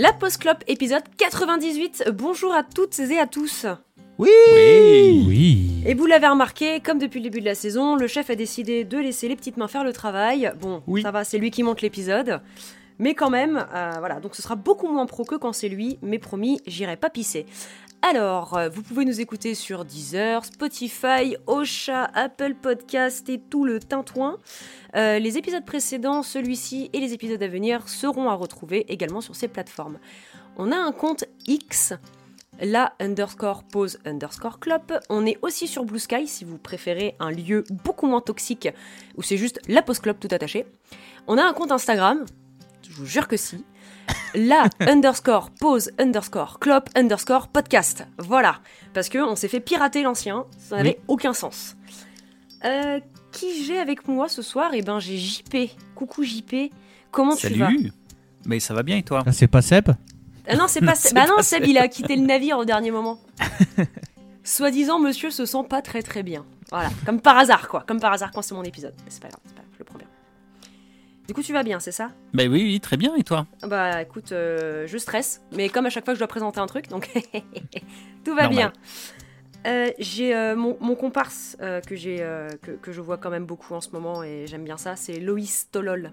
La Post Club épisode 98. Bonjour à toutes et à tous. Oui Oui. Et vous l'avez remarqué, comme depuis le début de la saison, le chef a décidé de laisser les petites mains faire le travail. Bon, Oui. ça va, c'est lui qui monte l'épisode. Mais quand même, euh, voilà, donc ce sera beaucoup moins pro que quand c'est lui, mais promis, j'irai pas pisser. Alors, euh, vous pouvez nous écouter sur Deezer, Spotify, Ocha, Apple Podcast et tout le tintouin. Euh, les épisodes précédents, celui-ci et les épisodes à venir seront à retrouver également sur ces plateformes. On a un compte X, la underscore pause underscore clope. On est aussi sur Blue Sky si vous préférez un lieu beaucoup moins toxique où c'est juste la pause clope tout attaché. On a un compte Instagram, je vous jure que si. La underscore pause underscore clope underscore podcast. Voilà. Parce que on s'est fait pirater l'ancien, ça n'avait aucun sens. Euh, qui j'ai avec moi ce soir? Eh ben j'ai JP. Coucou JP. Comment tu vas? Salut Mais ça va bien et toi? Ah, c'est pas Seb? Ah non, c'est pas C'est Bah non, pas Seb, il a quitté le navire au dernier moment. Soi-disant, monsieur se sent pas très très bien. Voilà, comme par hasard, quoi. Comme par hasard quand c'est mon épisode. Mais c'est pas grave, c'est pas grave, je le prends bien. Du coup, tu vas bien, c'est ça? Bah oui, oui, très bien et toi? Bah écoute, euh, je stresse, mais comme à chaque fois que je dois présenter un truc, donc tout va Normal. bien. Euh, j'ai euh, mon, mon comparse euh, que, j'ai, euh, que, que je vois quand même beaucoup en ce moment et j'aime bien ça, c'est Loïs Tolol.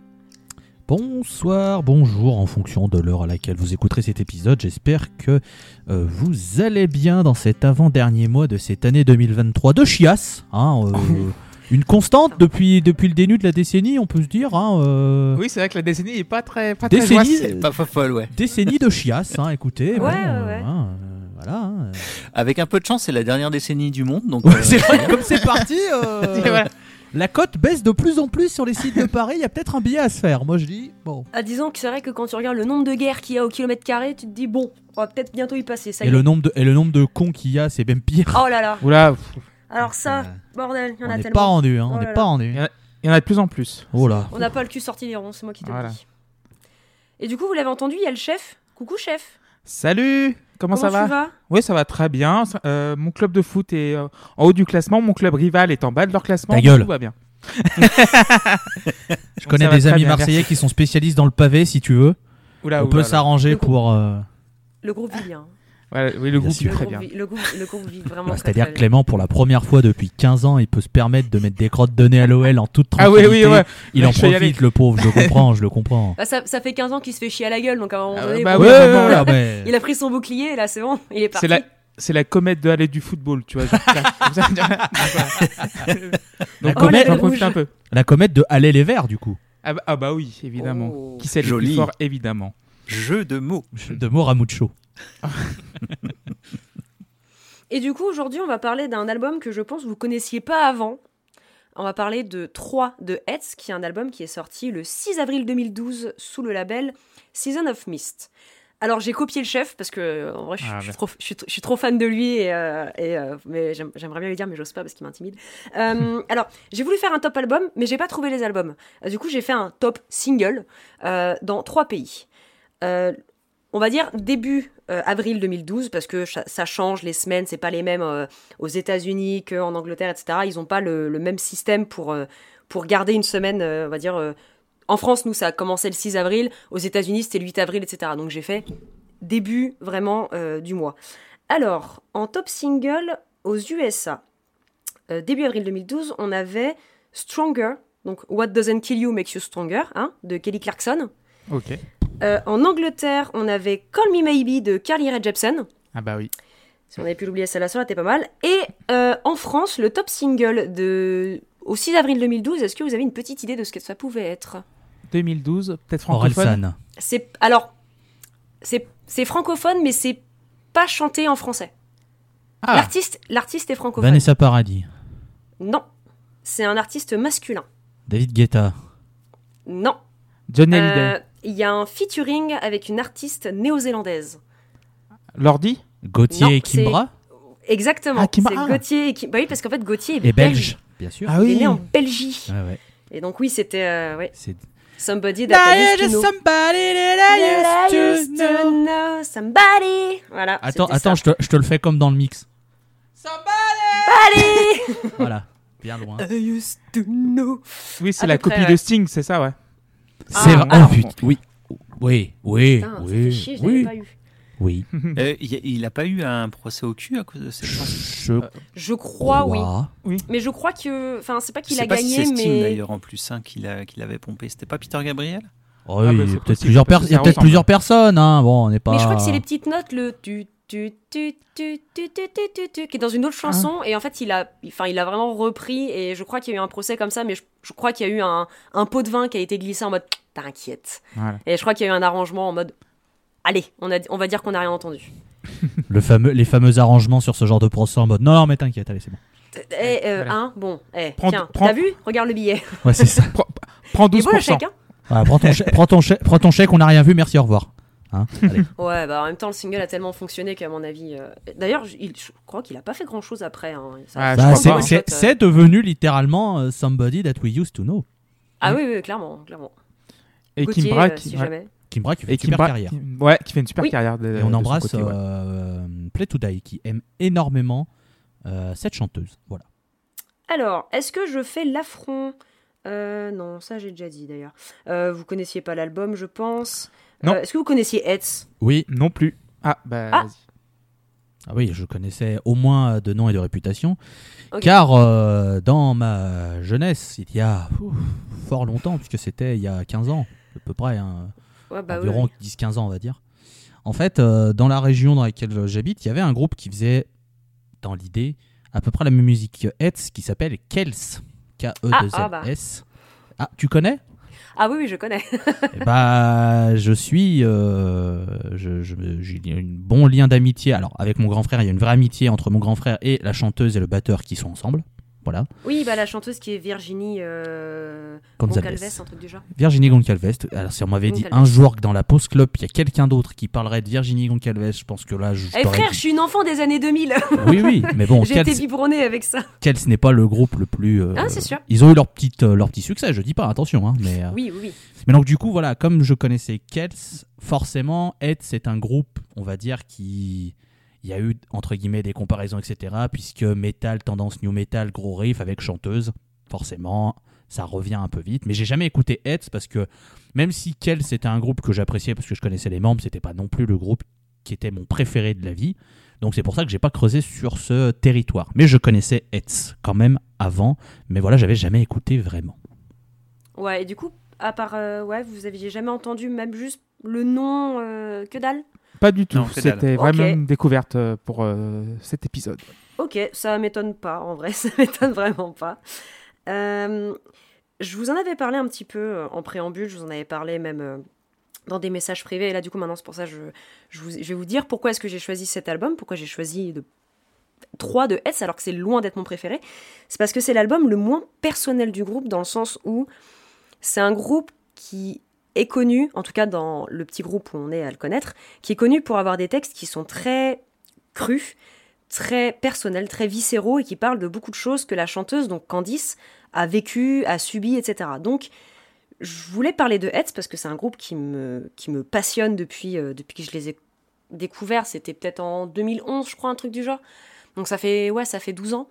Bonsoir, bonjour, en fonction de l'heure à laquelle vous écouterez cet épisode. J'espère que euh, vous allez bien dans cet avant-dernier mois de cette année 2023 de chiasse. Hein, euh, une constante depuis, depuis le début de la décennie, on peut se dire. Hein, euh, Oui, c'est vrai que la décennie est pas très, pas très Décennie, joyeuse. Pas folle, ouais. Décennie de chiasse, hein, écoutez. Ouais, bon, ouais, ouais. hein, euh, voilà. hein. Avec un peu de chance, c'est la dernière décennie du monde, donc... Ouais, euh, c'est vrai, comme c'est parti. euh, voilà. La cote baisse de plus en plus sur les sites de Paris. Il y a peut-être un billet à se faire. Moi, je dis bon. Ah, disons que c'est vrai que quand tu regardes le nombre de guerres qu'il y a au kilomètre carré, tu te dis bon, on va peut-être bientôt y passer. Ça y Et est. le nombre de et le nombre de cons qu'il y a, c'est même pire. Oh là là. Oula, pff, Alors ça, Euh, bordel, il y en on a n'est tellement. pas rendu, hein, Oh on n'est là. pas rendu. il y en a de plus en plus. Oh là. On n'a pas le cul sorti des ronds, c'est moi qui te Voilà. le dis. Et du coup, vous l'avez entendu, il y a le chef. Coucou chef. Salut Comment, ça tu va vas? Oui, ça va très bien. Euh, mon club de foot est euh, en haut du classement. Mon club rival est en bas de leur classement. Ta gueule. Tout va bien. Je connais des amis bien, marseillais merci. qui sont spécialistes dans le pavé, si tu veux. Oula, on oula, peut s'arranger pour. euh, Le groupe vit oui, le groupe vit Le très groupe bien. vit- le groupe, le groupe vit vraiment. bah, C'est-à-dire que Clément, pour la première fois depuis 15 ans, il peut se permettre de mettre des crottes de nez à l'OL en toute Ah oui, tranquillité. oui, ouais. Il en profite, le pauvre. Je le comprends, je le comprends. Bah, ça, ça fait 15 ans qu'il se fait chier à la gueule, donc à un moment donné, bah bon, Ouais, là. il a pris son bouclier, là c'est bon, il est parti. C'est la, c'est la comète de aller du football, tu vois. La comète, j'en profite un peu. la comète de Aller les Verts, du coup. Ah bah, ah bah oui, évidemment. Oh. Qui c'est le plus fort, évidemment. Jeu de mots. De Moramucho. Et du coup, aujourd'hui, on va parler d'un album que je pense vous connaissiez pas avant. On va parler de 3 de Hetz, qui est un album qui est sorti le 6 avril 2012 sous le label Season of Mist. Alors j'ai copié le chef parce que en vrai je, suis- Ah, je suis, merci. trop, je, suis, je suis trop fan de lui et, euh, et, euh, mais j'aime- j'aimerais bien lui dire mais j'ose pas parce qu'il m'intimide. Euh, alors j'ai voulu faire un top album mais j'ai pas trouvé les albums. Du coup j'ai fait un top single dans trois pays. On va dire début euh, avril 2012 parce que ça, change les semaines, c'est pas les mêmes euh, aux États-Unis qu'en Angleterre, etc. Ils ont pas le, même système pour euh, pour garder une semaine, on va dire. en France, nous, ça a commencé le 6 avril. Aux États-Unis, c'était le 8 avril, etc. Donc j'ai fait début vraiment du mois. Alors, en top single aux USA, début avril 2012, on avait Stronger, donc What Doesn't Kill You Makes You Stronger, hein, de Kelly Clarkson. Ok. Euh, en Angleterre, on avait Call Me Maybe de Carly Rae Jepsen. Ah bah oui. Si on avait pu l'oublier, celle-là, ça aurait été pas mal. Et euh, en France, le top single de... au 6 avril 2012, est-ce que vous avez une petite idée de ce que ça pouvait être? 2012, peut-être francophone? C'est alors c'est c'est francophone mais c'est pas chanté en français. Ah, L'artiste l'artiste est francophone. Vanessa Paradis. Non. C'est un artiste masculin. David Guetta. Non. Johnny Euh, Hallyday. Il y a un featuring avec une artiste néo-zélandaise. Lordi Gauthier Non, et Kimbra. Exactement. Ah, Kimbra. C'est Ah. Gauthier et Kim- bah oui parce qu'en fait Gauthier est Et belge, bien sûr. Ah Il est oui. né en Belgique. Ouais, ouais. Et donc oui, c'était euh, ouais, C'est Somebody that I used to know. somebody that I used to know somebody. Voilà. Attends, attends, je te, je te le fais comme dans le mix. Somebody. Voilà, bien loin. I used to know. Oui, c'est À la copie ouais. de Sting, c'est ça, ouais. C'est Ah, vrai. putain, oui. Oui, oui, Putain, oui, chier, je l'avais oui, pas eu. oui. Euh, il il a pas eu un procès au cul à cause de cette Je Je crois, oui. Mais je crois que. Enfin, c'est pas qu'il a pas si gagné, c'est mais. d'ailleurs en plus hein, qu'il a- qu'il avait pompé. C'était pas Peter Gabriel? Oh, Ah, oui, bah, il y a peut-être plusieurs, per- personnes, hein. Bon, on n'est pas. Mais je crois que c'est les petites notes, le tu tu tu tu tu tu tu tu tu qui est dans une autre chanson et en fait il a enfin il a vraiment repris et je crois qu'il y a eu un procès comme ça mais je, je crois qu'il y a eu un, un pot de vin qui a été glissé en mode t'inquiète Voilà. et je crois qu'il y a eu un arrangement en mode allez on a on va dire qu'on n'a rien entendu Le fameux, les fameux arrangements sur ce genre de procès en mode non, non, mais t'inquiète, allez, c'est bon. eh euh, Voilà. hein bon eh Prends- tiens prends- t'as vu? Regarde le billet Ouais, c'est ça. Prends, prends il est beau le 12%. chèque hein? Voilà, prends, ton chèque, prends, ton chèque, prends ton chèque, on n'a rien vu, merci, au revoir. Hein ouais bah en même temps le single a tellement fonctionné qu'à mon avis euh, d'ailleurs je, crois qu'il a pas fait grand chose après hein. Ah, Bah, c'est- euh. c'est devenu littéralement euh, somebody that we used to know. ah oui oui clairement clairement Et Gauthier, Kimbra, euh, qui, si ouais. jamais Kimbra qui fait Et une super Kimbra, carrière. ouais, qui fait une super Oui. carrière. de- Et on embrasse côté, ouais. euh, Play to Die qui aime énormément euh, cette chanteuse. Voilà. Alors, est-ce que je fais l'affront? Euh, Non, ça j'ai déjà dit d'ailleurs. Euh, vous connaissiez pas l'album, je pense. Non. Euh, est-ce que vous connaissiez Hetz Oui, Non plus. Ah, bah, Ah. vas-y. ah oui, je connaissais au moins de nom et de réputation. Car euh, dans ma jeunesse, il y a ouf, fort longtemps, puisque c'était il y a 15 ans, à peu près, hein, Ouais, bah oui, environ oui. 10-15 ans, on va dire. En fait, euh, dans la région dans laquelle j'habite, il y avait un groupe qui faisait, dans l'idée, à peu près la même musique que Hetz, qui s'appelle Kels. K-E-2-L-S. Ah, tu connais? Ah oui, oui, je connais. Bah, je suis. euh, je- je- J'ai un bon lien d'amitié. Alors, avec mon grand frère, il y a une vraie amitié entre mon grand frère et la chanteuse et le batteur qui sont ensemble. Voilà. oui, bah la chanteuse qui est Virginie euh... Gonzalez. Goncalves, un truc du genre. Virginie Goncalves. Alors, si on m'avait dit un jour que dans la pause club, il y a quelqu'un d'autre qui parlerait de Virginie Goncalves, je pense que là, je. Eh frère, je suis une enfant des années 2000. Oui, oui, mais bon, J'ai été Kels, biberonnée avec ça. Kels n'est pas le groupe le plus. euh, Ah, c'est sûr. Ils ont eu leur, petite, euh, leur petit succès, je dis pas, attention. Hein, mais, euh, Oui, oui, oui. Mais donc du coup, voilà, comme je connaissais Kels, forcément, Ed, c'est un groupe, on va dire, qui... Il y a eu, entre guillemets, des comparaisons, etc. Puisque metal, tendance new metal, gros riff avec chanteuse, forcément, ça revient un peu vite. Mais j'ai jamais écouté Ed parce que même si Kels c'était un groupe que j'appréciais parce que je connaissais les membres, c'était pas non plus le groupe qui était mon préféré de la vie. Donc c'est pour ça que j'ai pas creusé sur ce territoire. Mais je connaissais Hetz quand même avant. Mais voilà, j'avais jamais écouté vraiment. Ouais, et du coup, à part. euh, ouais, vous aviez jamais entendu même juste le nom euh, que dalle? Pas du tout. C'était vraiment une découverte euh, pour euh, cet épisode. Ok, ça m'étonne pas, en vrai, ça m'étonne vraiment pas. Euh, je vous en avais parlé un petit peu en préambule, je vous en avais parlé même dans des messages privés, et là du coup maintenant c'est pour ça que je, je, vous- je vais vous dire pourquoi est-ce que j'ai choisi cet album, pourquoi j'ai choisi de 3 de S alors que c'est loin d'être mon préféré. C'est parce que c'est l'album le moins personnel du groupe dans le sens où c'est un groupe qui est connu, en tout cas dans le petit groupe où on est à le connaître, qui est connu pour avoir des textes qui sont très crus, très personnels, très viscéraux et qui parlent de beaucoup de choses que la chanteuse, donc Candice, a vécu, a subi, etc. Donc, je voulais parler de Hetz parce que c'est un groupe qui me, qui me passionne depuis, euh, depuis que je les ai découverts. C'était peut-être en 2011, je crois, un truc du genre. Donc ça fait, ouais, ça fait 12 ans.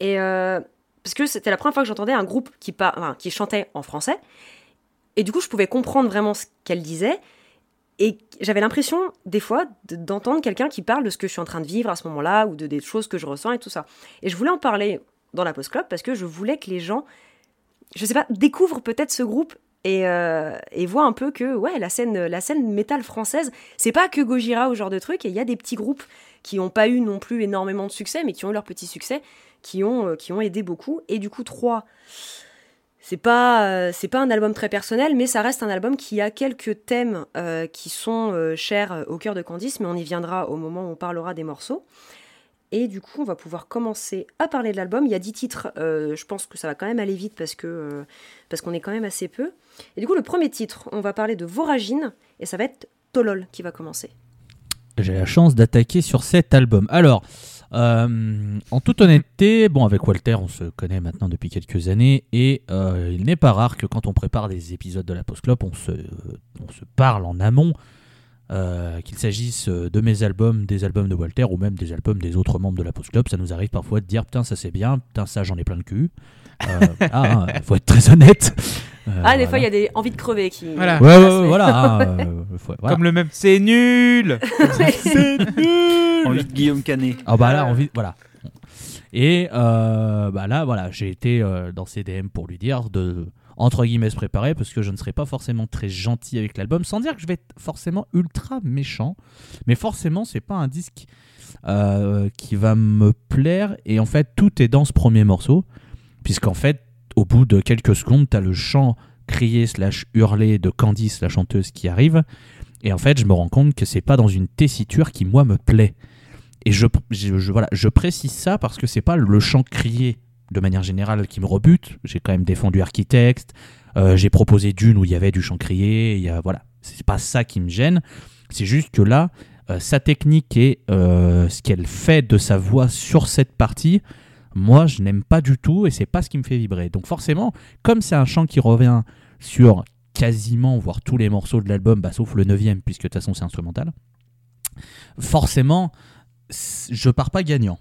Et euh, parce que c'était la première fois que j'entendais un groupe qui, par- enfin, qui chantait en français. Et du coup, je pouvais comprendre vraiment ce qu'elle disait. Et j'avais l'impression, des fois, de- d'entendre quelqu'un qui parle de ce que je suis en train de vivre à ce moment-là, ou de des choses que je ressens et tout ça. Et je voulais en parler dans la Post Club parce que je voulais que les gens, je sais pas, découvrent peut-être ce groupe et, euh, voient un peu que, ouais, la scène, la scène métal française, c'est pas que Gojira ou genre de truc, et il y a des petits groupes qui n'ont pas eu non plus énormément de succès, mais qui ont eu leur petit succès, qui ont, euh, qui ont aidé beaucoup. Et du coup, 3, c'est pas, euh, pas un album très personnel, mais ça reste un album qui a quelques thèmes euh, qui sont euh, chers au cœur de Candice, mais on y viendra au moment où on parlera des morceaux. Et du coup, on va pouvoir commencer à parler de l'album. Il y a 10 titres, je pense que ça va quand même aller vite parce qu'on est quand même assez peu. Et du coup, le premier titre, on va parler de Voragine, et ça va être Tolol qui va commencer. J'ai la chance d'attaquer sur cet album. Alors, euh, en toute honnêteté, bon, avec Walter, on se connaît maintenant depuis quelques années et euh, il n'est pas rare que quand on prépare des épisodes de la Post Club, on se, parle en amont, euh, qu'il s'agisse de mes albums, des albums de Walter ou même des albums des autres membres de la Post Club. Ça nous arrive parfois de dire Putain, ça c'est bien, putain, ça j'en ai plein le cul. Euh, ah, hein, faut être très honnête. Euh, Ah, des fois, il y a des envies de crever qui. Voilà. Ouais, ouais, voilà. hein, euh, faut- voilà. Comme le même. C'est nul Envie de Guillaume Canet. Ah bah là, envie, voilà. Et euh, bah là, voilà, j'ai été euh, dans ses DM pour lui dire de entre guillemets se préparer parce que je ne serai pas forcément très gentil avec l'album, sans dire que je vais être forcément ultra méchant, mais forcément c'est pas un disque euh, qui va me plaire et en fait tout est dans ce premier morceau, puisqu'en fait au bout de quelques secondes t'as le chant crié slash hurlé de Candice la chanteuse qui arrive et en fait je me rends compte que c'est pas dans une tessiture qui moi me plaît. Et je, voilà, je précise ça parce que c'est pas le chant crié de manière générale qui me rebute. J'ai quand même défendu Architect, euh, j'ai proposé Dune où il y avait du chant crié. Il y a, voilà, c'est pas ça qui me gêne. C'est juste que là, euh, sa technique et euh, ce qu'elle fait de sa voix sur cette partie, moi je n'aime pas du tout et c'est pas ce qui me fait vibrer. Donc forcément, comme c'est un chant qui revient sur quasiment, voire tous les morceaux de l'album, bah, sauf le neuvième, puisque de toute façon c'est instrumental, forcément, je pars pas gagnant.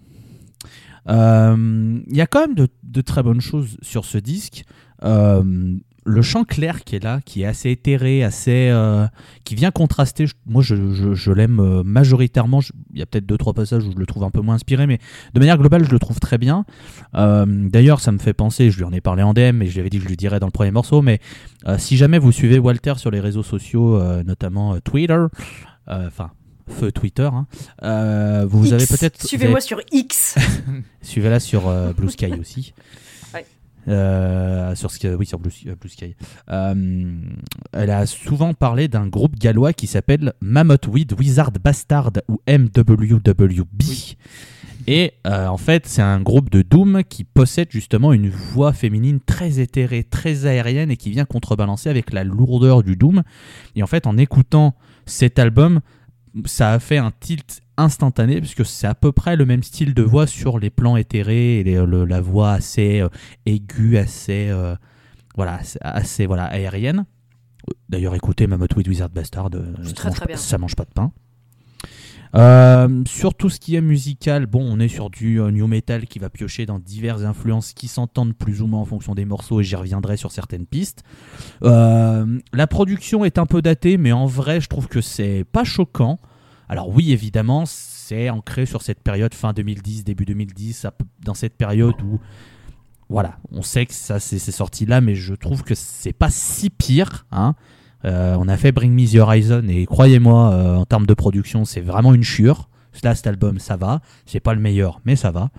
Euh, Il y a quand même de, de très bonnes choses sur ce disque. Euh, le chant clair qui est là, qui est assez éthéré, assez, euh, qui vient contraster. moi, je, je- je l'aime euh, majoritairement. Je- Il y a peut-être deux trois passages où je le trouve un peu moins inspiré, mais de manière globale, je le trouve très bien. Euh, D'ailleurs, ça me fait penser. Je lui en ai parlé en DM, et je lui avais dit que je lui dirais dans le premier morceau. Mais euh, si jamais vous suivez Walter sur les réseaux sociaux, notamment Twitter, enfin feu Twitter, hein, euh, vous X. avez peut-être Suivez-moi sur X. Suivez-la sur euh, Blue Sky aussi. Euh, sur oui, sur Blue, euh, Blue Sky. Euh, elle a souvent parlé d'un groupe gallois qui s'appelle Mammoth Weed Wizard Bastard ou MWWB. Et euh, en fait, c'est un groupe de Doom qui possède justement une voix féminine très éthérée, très aérienne et qui vient contrebalancer avec la lourdeur du Doom. Et en fait, en écoutant cet album, ça a fait un tilt instantané puisque c'est à peu près le même style de voix sur les plans éthérés et les- le- la voix assez euh, aiguë, assez euh, voilà, assez, assez, voilà aérienne. D'ailleurs, écoutez Mammoth Weed Wizard Bastard, euh, ça, très, mange très pas, bien. ça mange pas de pain. Euh, sur tout ce qui est musical, bon, on est sur du euh, new metal qui va piocher dans diverses influences qui s'entendent plus ou moins en fonction des morceaux et j'y reviendrai sur certaines pistes. Euh, la production est un peu datée, mais en vrai, je trouve que c'est pas choquant. Alors oui, évidemment, c'est ancré sur cette période fin 2010, début 2010, ça peut- dans cette période où voilà, on sait que ça c'est sorti là, mais je trouve que c'est pas si pire. Hein. Euh, on a fait Bring Me the Horizon et croyez-moi, euh, en termes de production, c'est vraiment une chure. Là, cet album, ça va. C'est pas le meilleur, mais ça va.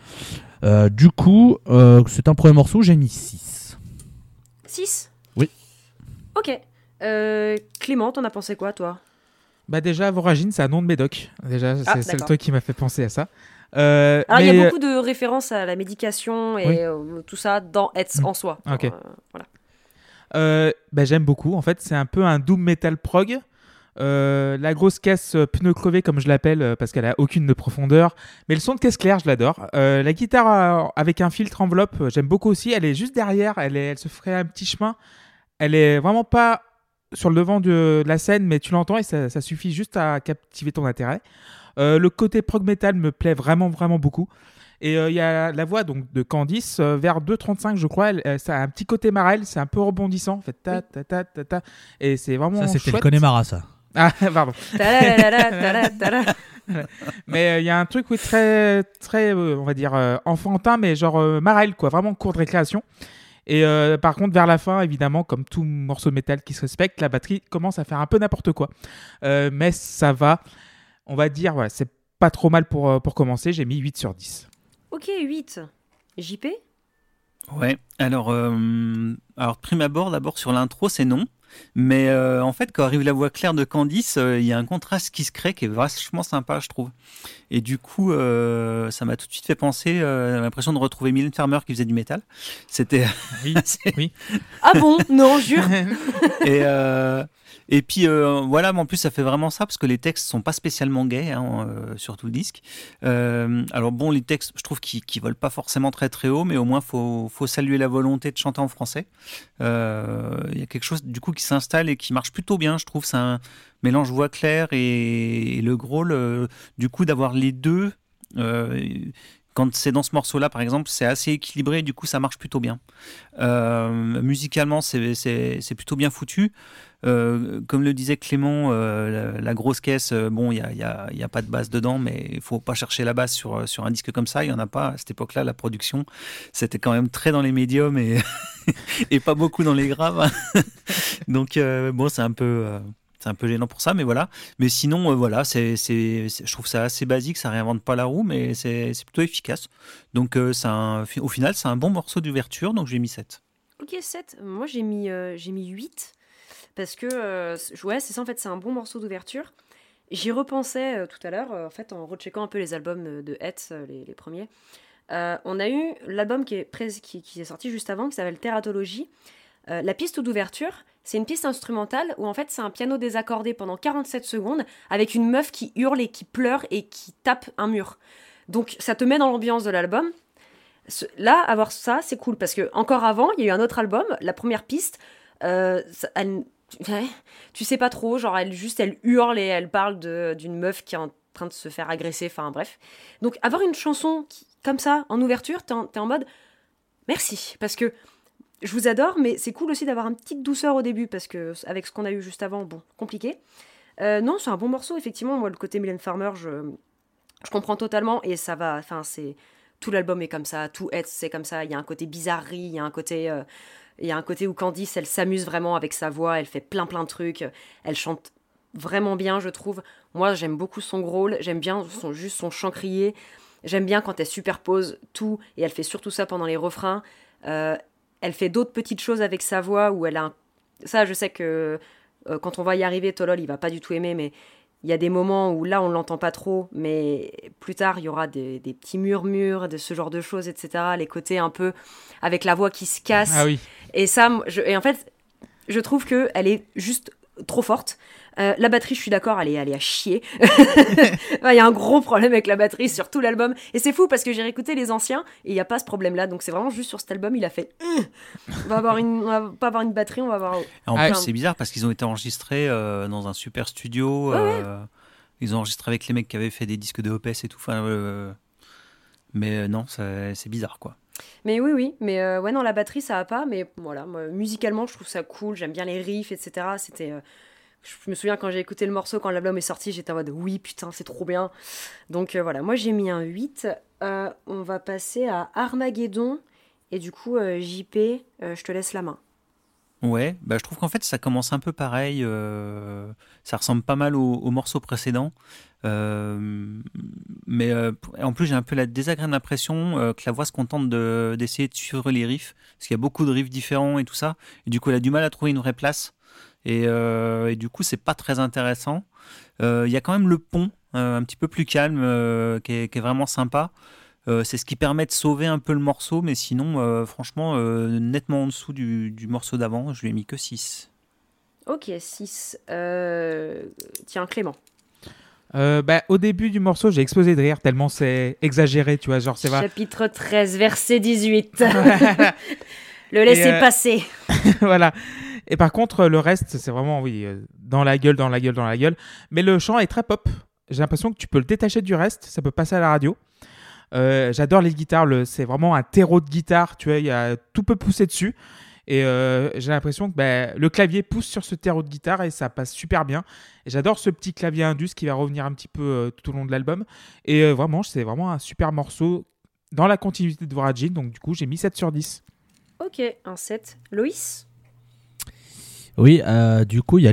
Euh, du coup, c'est un premier morceau, j'ai mis 6. 6 Oui. Ok. Clément, t'en as pensé quoi, toi? Bah déjà, Voragine, c'est un nom de médoc. Déjà, c'est Ah, c'est le truc qui m'a fait penser à ça. Euh, Alors, il y a beaucoup de références à la médication et Oui. euh, tout ça dans Hetz Mm. en soi. Ok. Euh, voilà. Bah, j'aime beaucoup. En fait, c'est un peu un doom metal prog. La grosse caisse pneu crevé, comme je l'appelle, parce qu'elle a aucune de profondeur. Mais le son de caisse claire, je l'adore. La guitare avec un filtre enveloppe, j'aime beaucoup aussi. Elle est juste derrière. Elle, est, elle se ferait un petit chemin. Elle est vraiment pas sur le devant de, de la scène, mais tu l'entends et ça, ça suffit juste à captiver ton intérêt. Euh, le côté prog metal me plaît vraiment, vraiment beaucoup. Et euh, il y a la voix donc de Candice euh, vers 2.35 je crois. Elle, ça a un petit côté Marel, c'est un peu rebondissant. En fait, ta, ta, ta, ta, ta. et c'est vraiment Ça, c'était le. Connemara, ça. Ah, pardon. Mais euh, il y a un truc oui, très, très, euh, on va dire euh, enfantin, mais genre euh, Marel quoi, vraiment cours de récréation. Et euh, par contre, vers la fin, évidemment, comme tout morceau de métal qui se respecte, la batterie commence à faire un peu n'importe quoi. Euh, mais ça va, on va dire, voilà, c'est pas trop mal pour, euh, pour commencer. J'ai mis 8 sur 10. Ok, 8. JP Ouais, alors, euh, alors prime abord, d'abord sur l'intro, c'est non. Mais euh, en fait, quand arrive la voix claire de Candice, euh, il y a un contraste qui se crée qui est vachement sympa, je trouve. Et du coup, euh, ça m'a tout de suite fait penser, euh, l'impression de retrouver Mylène Farmer qui faisait du métal. C'était Oui. assez- Ah bon? Non, jure. et, euh, et puis euh, voilà, mais en plus ça fait vraiment ça parce que les textes sont pas spécialement gays hein, euh, sur tout le disque. Euh, alors bon, les textes, je trouve qu'ils qu'ils volent pas forcément très très haut, mais au moins faut faut saluer la volonté de chanter en français. Euh, Il y a quelque chose du coup qui s'installe et qui marche plutôt bien, je trouve. C'est un mélange voix claire et, le gros, le- du coup d'avoir les deux. euh, quand c'est dans ce morceau-là, par exemple, c'est assez équilibré, du coup, ça marche plutôt bien. Euh, musicalement, c'est plutôt bien foutu. Euh, comme le disait Clément, euh, la, grosse caisse, bon, il n'y a, y a, pas de basse dedans, mais il faut pas chercher la basse sur, sur un disque comme ça. Il n'y en a pas. À cette époque-là, la production, c'était quand même très dans les médiums et, et pas beaucoup dans les graves. Donc, bon, c'est un peu c'est un peu gênant pour ça, mais voilà. Mais sinon, euh, voilà, c'est, je trouve ça assez basique, ça réinvente pas la roue, mais c'est, plutôt efficace. Donc, euh, au final, c'est un bon morceau d'ouverture, donc j'ai mis 7. Ok, 7. Moi, j'ai mis, euh, j'ai mis 8. Parce que, ouais, c'est ça, en fait, c'est un bon morceau d'ouverture. J'y repensais tout à l'heure, en fait, en recheckant un peu les albums de Hetz, les, premiers. on a eu l'album qui est, sorti juste avant, qui s'appelle Teratologie. la piste d'ouverture, c'est une piste instrumentale où en fait c'est un piano désaccordé pendant 47 secondes avec une meuf qui hurle et qui pleure et qui tape un mur. Donc ça te met dans l'ambiance de l'album. Là, avoir ça, c'est cool parce que encore avant, il y a eu un autre album, la première piste, euh, elle, tu sais pas trop, genre elle juste elle hurle et elle parle d'une meuf qui est en train de se faire agresser, enfin bref. Donc avoir une chanson comme ça en ouverture, t'es en, es en mode merci parce que je vous adore, mais c'est cool aussi d'avoir une petite douceur au début, parce que avec ce qu'on a eu juste avant, bon, compliqué. Euh, non, c'est un bon morceau, effectivement. Moi, le côté Mylène Farmer, je, je comprends totalement, et ça va. Enfin, c'est. Tout l'album est comme ça, tout est, c'est comme ça. Il y a un côté bizarrerie, il y a un côté. Euh, il y a un côté où Candice, elle s'amuse vraiment avec sa voix, elle fait plein plein de trucs, elle chante vraiment bien, je trouve. Moi, j'aime beaucoup son growl, j'aime bien son, juste son chant crié. J'aime bien quand elle superpose tout, et elle fait surtout ça pendant les refrains. Euh, elle fait d'autres petites choses avec sa voix où elle a. Ça, je sais que euh, quand on va y arriver, Tolol, il va pas du tout aimer, mais il y a des moments où là, on l'entend pas trop, mais plus tard, il y aura des, petits murmures, de ce genre de choses, etc. Les côtés un peu avec la voix qui se casse. Ah oui. Et ça, et en fait, je trouve que elle est juste trop forte. Euh, la batterie, je suis d'accord, elle est, elle est à chier. Il y a un gros problème avec la batterie sur tout l'album. Et c'est fou parce que j'ai réécouté les anciens et il n'y a pas ce problème-là. Donc c'est vraiment juste sur cet album, il a fait hum, on, va avoir une, va pas avoir une batterie, on va avoir. En plus, c'est bizarre parce qu'ils ont été enregistrés euh, dans un super studio. Euh, ils ont enregistré avec les mecs qui avaient fait des disques de OPS et tout. Enfin, mais non, c'est bizarre quoi. Mais oui, oui, mais ouais, non, la batterie, ça va pas, mais voilà, musicalement, je trouve ça cool, j'aime bien les riffs, etc. C'était, je me souviens quand j'ai écouté le morceau, quand l'album est sorti, j'étais en mode oui, putain, c'est trop bien. Donc euh, voilà, moi j'ai mis un 8. Euh, on va passer à Armageddon. Et du coup, euh, JP, je te laisse la main. Ouais, bah, je trouve qu'en fait ça commence un peu pareil. ça ressemble pas mal au, morceau précédent. mais en plus, j'ai un peu la désagréable impression que la voix se contente d'essayer de, suivre les riffs. Parce qu'il y a beaucoup de riffs différents et tout ça. Et du coup, elle a du mal à trouver une vraie place. Euh, et, du coup, c'est pas très intéressant. Euh, il y a quand même le pont, euh, un petit peu plus calme, qui est, vraiment sympa. c'est ce qui permet de sauver un peu le morceau, mais sinon, franchement, nettement en dessous du, morceau d'avant, je lui ai mis que 6. Ok, 6. Tiens, Clément. bah, au début du morceau, j'ai explosé de rire tellement c'est exagéré, tu vois, genre c'est Chapitre 13, verset 18. le laisser passer. voilà. Et par contre, le reste, c'est vraiment, oui, euh, dans la gueule, dans la gueule, dans la gueule. Mais le chant est très pop. J'ai l'impression que tu peux le détacher du reste, ça peut passer à la radio. Euh, j'adore les guitares, c'est vraiment un terreau de guitare, tu vois, tout peut pousser dessus. Et euh, j'ai l'impression que ben, le clavier pousse sur ce terreau de guitare et ça passe super bien. J'adore ce petit clavier indus qui va revenir un petit peu tout au long de l'album. Et vraiment, c'est vraiment un super morceau dans la continuité de Voragine. Donc du coup, j'ai mis 7 sur 10. Ok, un 7. Loïs? Oui, euh, du coup, il y a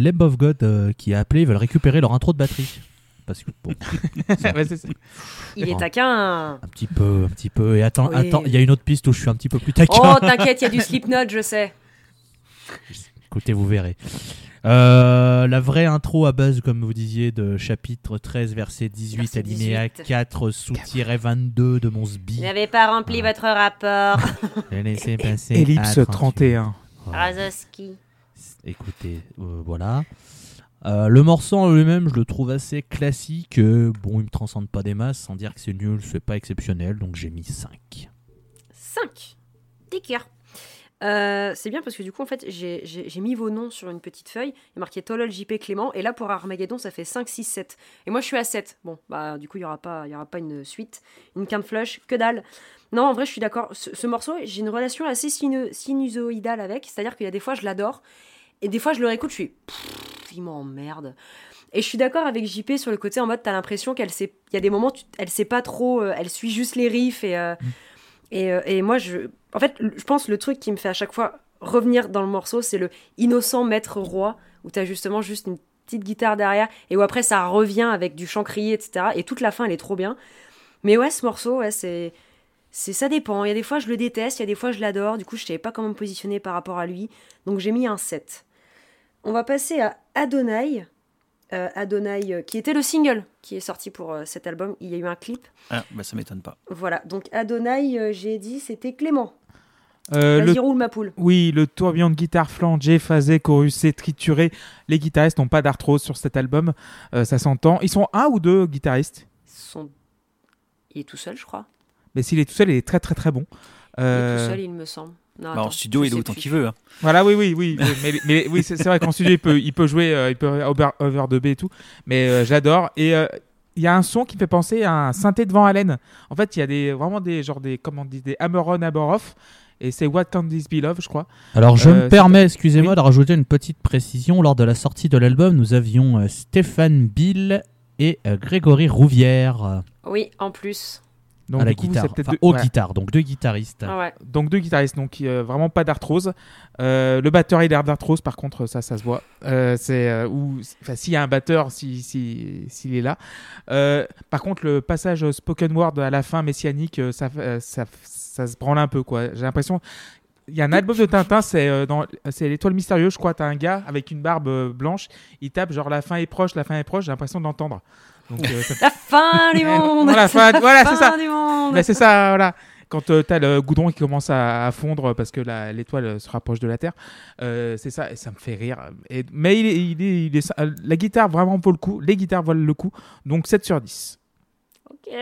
les of God euh, qui a appelé, ils veulent récupérer leur intro de batterie. Parce que bon, il est taquin. Un petit peu, un petit peu. Et attends, attends, il y a une autre piste où je suis un petit peu plus taquin. Oh, t'inquiète, il y a du Slipknot, je sais. Écoutez, vous verrez. Euh, la vraie intro à base, comme vous disiez, de chapitre 13, verset 18, alinéa 4, sous-tiret 22 de mon sbi. Vous n'avez pas rempli votre rapport. Laissez passer. Ellipse 31. Razoski. Écoutez, euh, voilà. Euh, le morceau en lui-même, je le trouve assez classique. Euh, bon, il me transcende pas des masses, sans dire que c'est nul, c'est pas exceptionnel, donc j'ai mis 5. 5 D'accord. Euh, c'est bien parce que du coup, en fait, j'ai- mis vos noms sur une petite feuille. Il marqué Tolol, JP, Clément. Et là, pour Armageddon, ça fait 5, 6, 7. Et moi, je suis à 7. Bon, bah, du coup, il n'y aura, pas- y aura pas une suite. Une quinte flush, que dalle. Non, en vrai, je suis d'accord. Ce, ce morceau, j'ai une relation assez sinu- sinusoïdale avec. C'est-à-dire qu'il y a des fois, je l'adore. Et des fois, je le réécoute, je suis. Pff, il m'emmerde. Et je suis d'accord avec JP sur le côté en mode, t'as l'impression qu'elle sait. Il y a des moments, tu- elle sait pas trop. euh, elle suit juste les riffs et. euh, et, euh, et moi, je, en fait, je pense le truc qui me fait à chaque fois revenir dans le morceau, c'est le innocent maître roi, où tu as justement juste une petite guitare derrière, et où après ça revient avec du chant crié, etc. Et toute la fin, elle est trop bien. Mais ouais, ce morceau, ouais, c'est. C'est, ça dépend. Il y a des fois, je le déteste, il y a des fois, je l'adore. Du coup, je savais pas comment me positionner par rapport à lui. Donc, j'ai mis un 7. On va passer à Adonai. Euh, Adonai, euh, qui était le single qui est sorti pour euh, cet album. Il y a eu un clip. Ah, bah ça m'étonne pas. Voilà, donc Adonai, euh, j'ai dit, c'était Clément. Euh, Vas-y, le roule ma poule. Oui, le tourbillon de guitare flangé, phasé, chorusé, trituré. Les guitaristes n'ont pas d'arthrose sur cet album, euh, ça s'entend. Ils sont un ou deux guitaristes, Son... Il est tout seul, je crois. mais s'il est tout seul, il est très très très bon. Il est tout seul, il me semble. Non, Bah, en studio, il est autant qu'il veut. hein. Voilà, oui, oui, oui. oui, mais, mais oui, c'est vrai qu'en studio, il peut, il peut jouer, euh, il peut over, over dub et tout. Mais euh, j'adore. Et euh, il y a un son qui me fait penser à un synthé de Van Halen. En fait, il y a des, vraiment des, genre des, comment on dit, des hammer on, hammer off. Et c'est What Can This Be Love, je crois. Alors je Euh, me permets, excusez-moi, Oui. de rajouter une petite précision. Lors de la sortie de l'album, nous avions euh, Stéphane Bill et euh, Grégory Rouvière Oui, en plus. Donc, à la coup, guitare, c'est peut-être enfin, deux- aux ouais. guitares, donc deux guitaristes. Ah ouais. Donc deux guitaristes, donc euh, vraiment pas d'arthrose. Euh, le batteur il a l'air d'arthrose, par contre ça ça se voit. Euh, c'est euh, ou enfin s'il y a un batteur, si si s'il est là. Euh, par contre le passage spoken word à la fin messianique, ça ça ça se branle un peu quoi. J'ai l'impression. Il y a un album de Tintin, c'est euh, dans c'est l'étoile mystérieuse, je crois. T'as un gars avec une barbe blanche, il tape genre la fin est proche, la fin est proche. J'ai l'impression de l'entendre. Donc euh, La fin du monde Voilà, fin- La voilà, c'est fin ça. du monde mais c'est ça, voilà. Quand euh, t'as le goudron qui commence à, à fondre parce que la- l'étoile euh, se rapproche de la Terre, euh, c'est ça, et ça me fait rire. Et- mais il est, il est- il est- la guitare vraiment vaut le coup, les guitares valent le coup, donc 7 sur 10. Ok.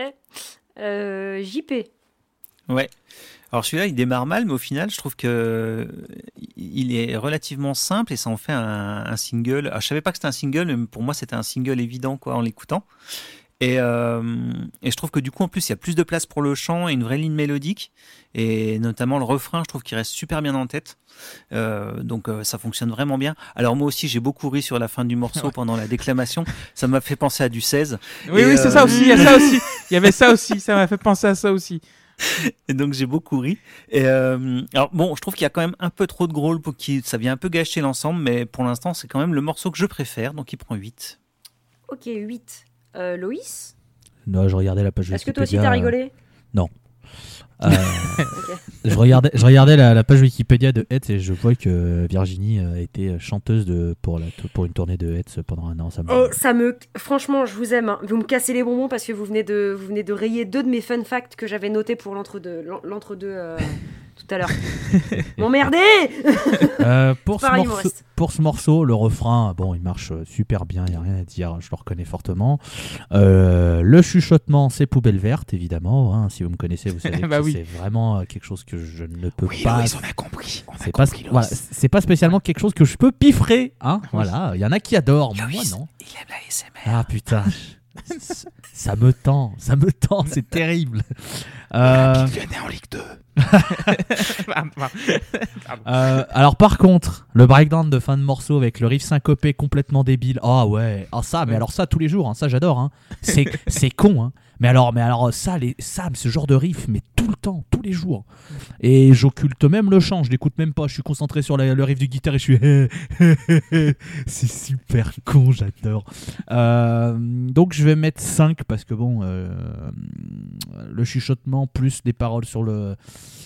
Euh, JP. Ouais. Alors celui-là, il démarre mal, mais au final, je trouve que il est relativement simple et ça en fait un, un single. Alors, je savais pas que c'était un single, mais pour moi, c'était un single évident quoi en l'écoutant. Et, euh, et je trouve que du coup, en plus, il y a plus de place pour le chant et une vraie ligne mélodique. Et notamment le refrain, je trouve qu'il reste super bien en tête. Euh, donc euh, ça fonctionne vraiment bien. Alors moi aussi, j'ai beaucoup ri sur la fin du morceau Ouais. pendant la déclamation. Ça m'a fait penser à du 16. Oui, Et, oui, c'est euh, ça aussi, il y a ça aussi. Il y avait ça aussi, ça m'a fait penser à ça aussi. Et donc j'ai beaucoup ri. Et euh, alors bon, je trouve qu'il y a quand même un peu trop de growl pour qui ça vient un peu gâcher l'ensemble, mais pour l'instant c'est quand même le morceau que je préfère, donc il prend 8. Ok, 8. Euh, Loïs? Non, je regardais la page Est-ce que toi aussi t'as rigolé? Euh, je regardais, je regardais la, la page Wikipédia de Hetz et je vois que Virginie a été chanteuse de, pour, la, pour une tournée de Hetz pendant un an. Ça me... Oh, ça me. Franchement, je vous aime. hein. Vous me cassez les bonbons parce que vous venez de, vous venez de rayer deux de mes fun facts que j'avais notés pour l'entre-deux, l'en- l'entre-deux euh, tout à l'heure. M'emmerder Euh, pour, ce morceau, pour ce morceau, le refrain, bon, il marche euh, super bien, il n'y a rien à dire, je le reconnais fortement. Euh, le chuchotement, c'est poubelle verte, évidemment. hein, si vous me connaissez, vous savez Bah que oui. c'est vraiment euh, quelque chose que je ne peux Oui, pas. Loïs, on a compris. On a c'est pas, voilà, pas spécialement quelque chose que je peux piffrer. Hein, Oui. voilà, il y en a qui adorent, moi non. Il aime la SMR. Ah putain, ça me tend, ça me tend, c'est terrible. Euh, en Ligue 2. Pardon, pardon. Euh, alors par contre, le breakdown de fin de morceau avec le riff syncopé complètement débile. Ah ouais, ah ça, mais alors ça tous les jours, hein, ça j'adore. Hein. C'est c'est con, hein. Mais alors, mais alors ça, les, ça, ce genre de riff, mais tout le temps, tous les jours. Et j'occulte même le chant, je l'écoute même pas. Je suis concentré sur le riff du guitare et je suis. C'est super con, j'adore. Euh, donc je vais mettre 5 parce que bon, euh, le chuchotement plus des paroles sur le,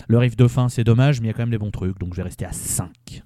le riff de fin, c'est dommage, mais il y a quand même des bons trucs, donc je vais rester à 5.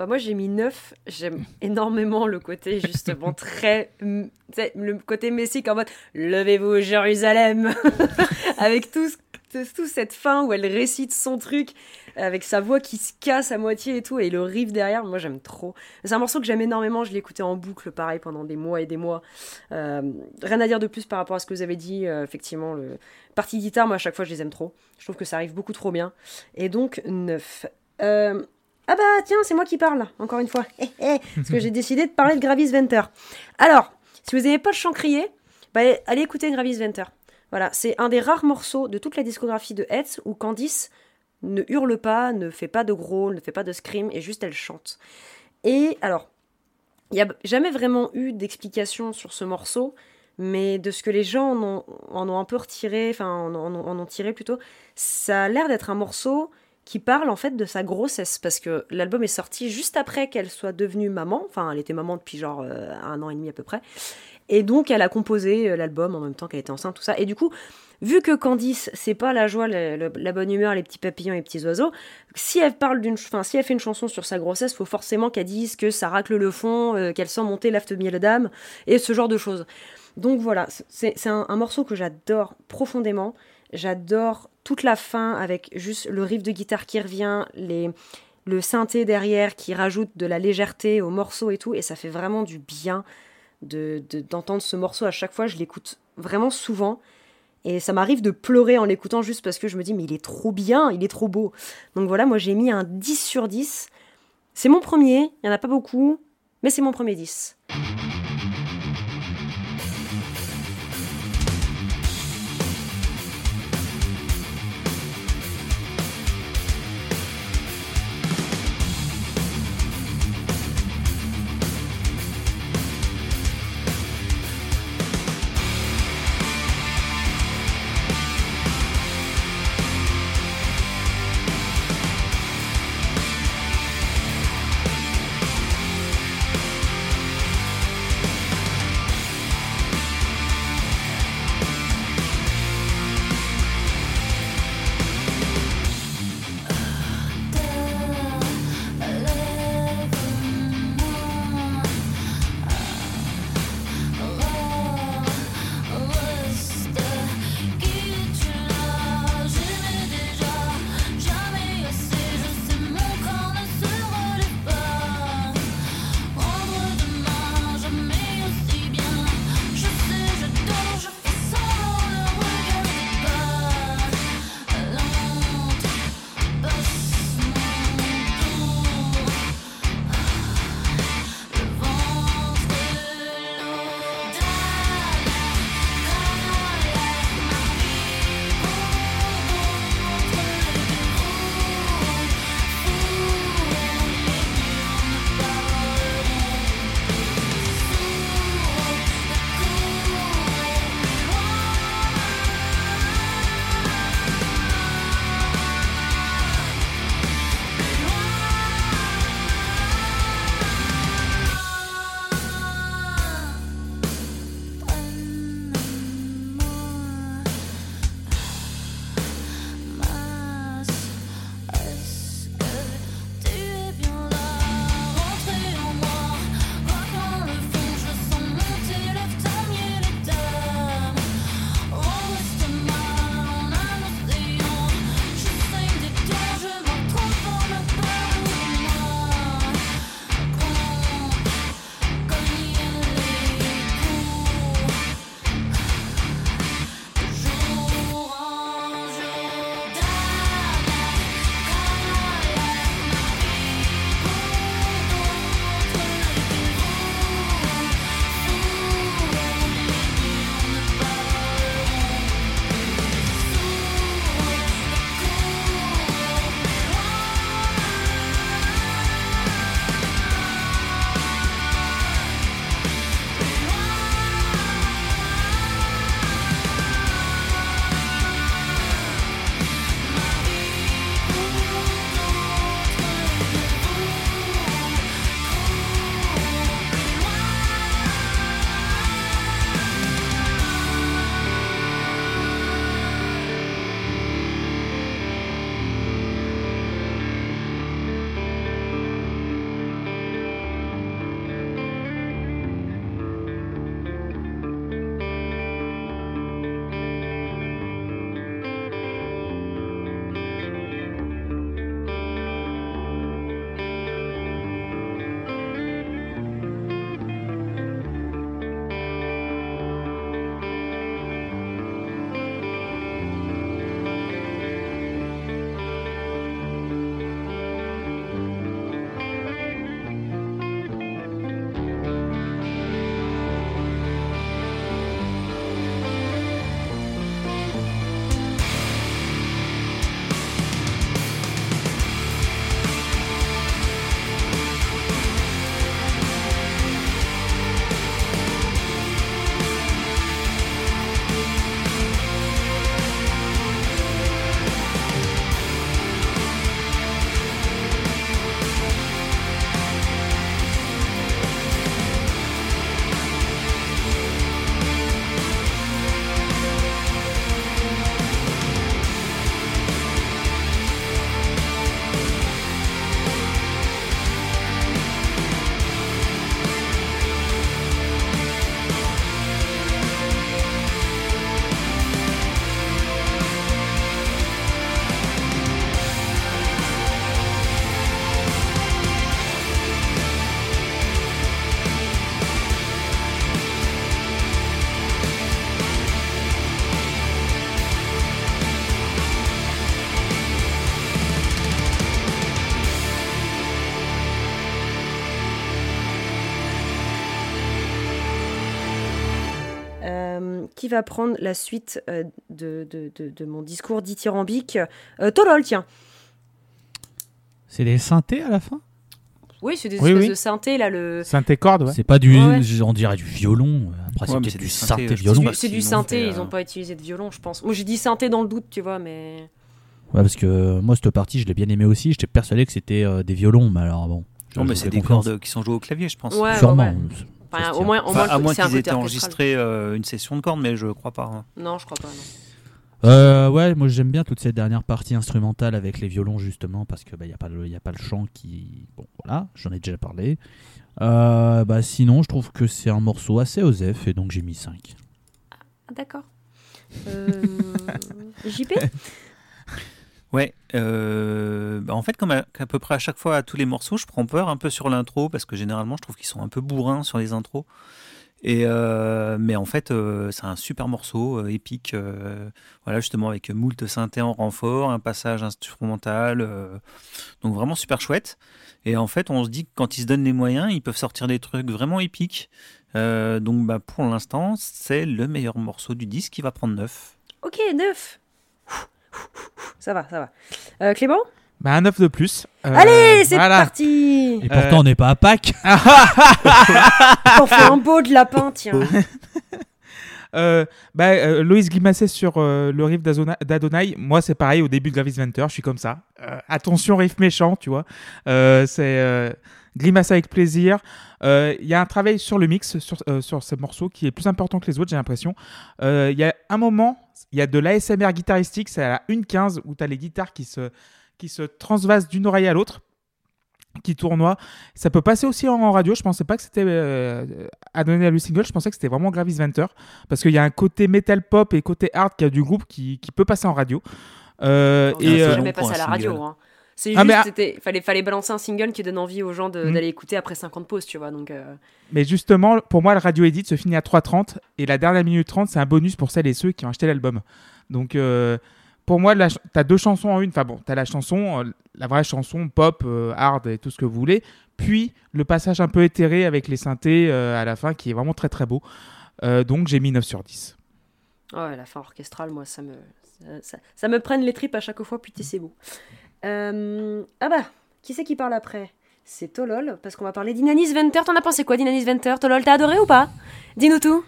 Bah moi j'ai mis 9. J'aime énormément le côté justement très... le côté messique en mode Levez-vous Jérusalem Avec tout ce, toute cette fin où elle récite son truc avec sa voix qui se casse à moitié et tout, et le riff derrière, moi j'aime trop. C'est un morceau que j'aime énormément, je l'ai écouté en boucle, pareil, pendant des mois et des mois. Euh, rien à dire de plus par rapport à ce que vous avez dit, euh, effectivement, le partie guitare, moi à chaque fois je les aime trop. Je trouve que ça arrive beaucoup trop bien. Et donc, 9. Euh, ah bah tiens, c'est moi qui parle, encore une fois. Parce que j'ai décidé de parler de Gravis Venter. Alors, si vous n'avez pas le chant crié, bah, allez écouter Gravis Venter. Voilà, c'est un des rares morceaux de toute la discographie de Hetz où Candice ne hurle pas, ne fait pas de gros, ne fait pas de scream, et juste elle chante. Et alors, il n'y a jamais vraiment eu d'explication sur ce morceau, mais de ce que les gens en ont, un peu retiré, enfin en, en, ont tiré plutôt, ça a l'air d'être un morceau qui parle en fait de sa grossesse, parce que l'album est sorti juste après qu'elle soit devenue maman, enfin elle était maman depuis genre euh, un an et demi à peu près, et donc elle a composé euh, l'album en même temps qu'elle était enceinte, tout ça, et du coup vu que Candice, c'est pas la joie, la bonne humeur, les petits papillons et les petits oiseaux, si elle parle d'une, enfin, si elle fait une chanson sur sa grossesse, faut forcément qu'elle dise que ça racle le fond, euh, qu'elle sent monter l'afte miel d'âme et ce genre de choses. Donc voilà, c'est un, morceau que j'adore profondément. J'adore toute la fin avec juste le riff de guitare qui revient, les, le synthé derrière qui rajoute de la légèreté au morceau et tout, et ça fait vraiment du bien d'entendre de, d'entendre ce morceau à chaque fois. Je l'écoute vraiment souvent. Et ça m'arrive de pleurer en l'écoutant juste parce que je me dis, mais il est trop bien, il est trop beau. Donc voilà, moi j'ai mis un 10 sur 10. C'est mon premier, il n'y en a pas beaucoup, mais c'est mon premier 10. Va prendre la suite euh, de, de- de- de mon discours dithyrambique Euh, Tolol, tiens. C'est des synthés à la fin? Oui, c'est des Oui, espèces oui. de synthé, là, le... Synthé corde, ouais. C'est pas du. Ouais, ouais. On dirait du violon. Après, Ouais, c'est du synthé, violon. C'est du, synthé, ils euh, n'ont pas utilisé de violon, je pense. Moi, j'ai dit synthé dans le doute, tu vois, mais... Ouais, parce que moi, cette partie, je l'ai bien aimé aussi. J'étais persuadé que c'était euh, des violons, mais alors bon. Non, mais c'est des confiance. cordes qui sont jouées au clavier, je pense. Ouais, Sûrement. Enfin, au moins, au Enfin, moins, à moins c'est un qu'ils aient enregistrés euh, une session de cordes, mais je crois pas. hein. Non, je crois pas, non. Euh, ouais, moi j'aime bien toute cette dernière partie instrumentale avec les violons justement parce que bah y a pas le y a pas le chant qui bon voilà j'en ai déjà parlé. Euh, bah sinon je trouve que c'est un morceau assez osef et donc j'ai mis 5. Ah, d'accord. Euh... JP Ouais, euh, bah, en fait, comme à, peu près à chaque fois à tous les morceaux, je prends peur un peu sur l'intro parce que généralement, je trouve qu'ils sont un peu bourrins sur les intros. Et euh, mais en fait, euh, c'est un super morceau épique. voilà, justement avec moult synthé en renfort, un passage instrumental, donc vraiment super chouette. Et en fait, on se dit que quand ils se donnent les moyens, ils peuvent sortir des trucs vraiment épiques. Donc, bah, pour l'instant, c'est le meilleur morceau du disque qui va prendre 9. Ok, 9. Ça va, ça va. Euh, Clément? Bah, un 9 de plus. Euh, Allez, c'est voilà. parti Et pourtant on n'est pas à Pâques. On fait un beau de lapin, tiens. Euh, bah, euh, Loïs Glimasset sur euh, le riff d'Adonai, moi c'est pareil au début de Gravis Venter, je suis comme ça. Euh, attention, riff méchant, tu vois. Euh, c'est euh, Grimace avec plaisir. Euh, Il y a un travail sur le mix, sur, euh, sur ce morceau, qui est plus important que les autres, j'ai l'impression. Euh, Il y a un moment, il y a de l'ASMR guitaristique, c'est à la 1.15 où tu as les guitares qui se, qui se transvasent d'une oreille à l'autre qui tournoient. Ça peut passer aussi en radio. Je pensais pas que c'était euh, à donner à le single. Je pensais que c'était vraiment Gravis Venter parce qu'il y a un côté metal pop et côté hard qui a du groupe qui, qui peut passer en radio. Euh, On et, euh, jamais passé à la radio. Hein. C'est Ah, juste, ah- fallait, fallait balancer un single qui donne envie aux gens Mhm. d'aller écouter après 50 pauses, tu vois. Donc, euh, Mais justement, pour moi, le radio edit se finit à 3.30 et la dernière minute 30, c'est un bonus pour celles et ceux qui ont acheté l'album. Donc, euh, pour moi, ch- t'as deux chansons en une. Enfin bon, t'as la chanson, euh, la vraie chanson pop, hard et tout ce que vous voulez. Puis le passage un peu éthéré avec les synthés à la fin qui est vraiment très très beau. Donc, j'ai mis 9 sur 10. ouais, la fin orchestrale, moi, ça me, ça, ça- ça me prenne les tripes à chaque fois. Putain, c'est beau. Euh, ah bah, qui c'est qui parle après? C'est Tolol, parce qu'on va parler d'Inanis Venter. T'en as pensé quoi d'Inanis Venter? Tolol, t'as adoré ou pas? Dis-nous tout.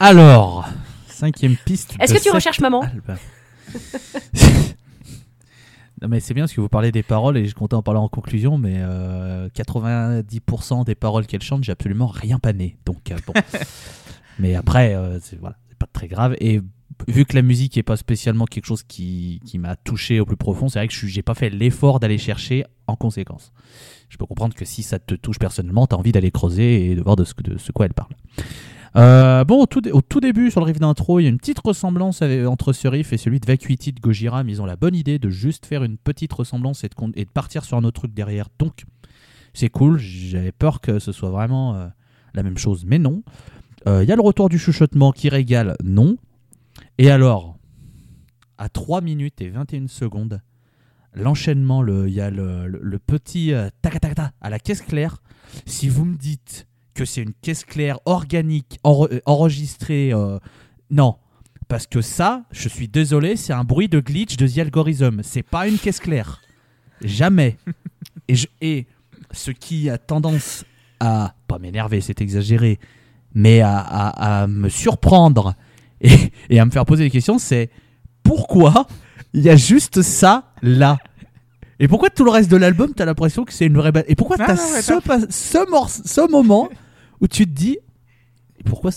Alors, cinquième piste. Est-ce que tu recherches maman? non mais c'est bien parce que vous parlez des paroles et je comptais en parler en conclusion, mais euh, 90% des paroles qu'elle chante, j'ai absolument rien pané. Donc euh, bon. mais après, euh, c'est voilà, c'est pas très grave. Et vu que la musique est pas spécialement quelque chose qui, m'a touché au plus profond, c'est vrai que je j'ai pas fait l'effort d'aller chercher en conséquence. Je peux comprendre que si ça te touche personnellement, tu as envie d'aller creuser et de voir de ce, de quoi elle parle. Euh, bon, au tout, début, sur le riff d'intro, il y a une petite ressemblance avec- entre ce riff et celui de Vacuity de Gojira, mais ils ont la bonne idée de juste faire une petite ressemblance et de, partir sur un autre truc derrière. Donc, c'est cool. J'avais peur que ce soit vraiment euh, la même chose, mais non. Euh, Il y a le retour du chuchotement qui régale, non. Et alors, à 3 minutes et 21 secondes, l'enchaînement, le- il y a le, petit euh, tac tac tac à la caisse claire. Si vous me dites que c'est une caisse claire organique euh, enregistrée, euh, non. Parce que ça, je suis désolé, c'est un bruit de glitch de The Algorithm. C'est pas une caisse claire. Jamais. et, ce qui a tendance à, pas m'énerver, c'est exagéré, mais à me surprendre et, et à me faire poser des questions, c'est pourquoi il y a juste ça là? Et pourquoi tout le reste de l'album, t'as l'impression que c'est une vraie... Et pourquoi t'as ce, ce, morce- ce moment où tu te dis... Et pourquoi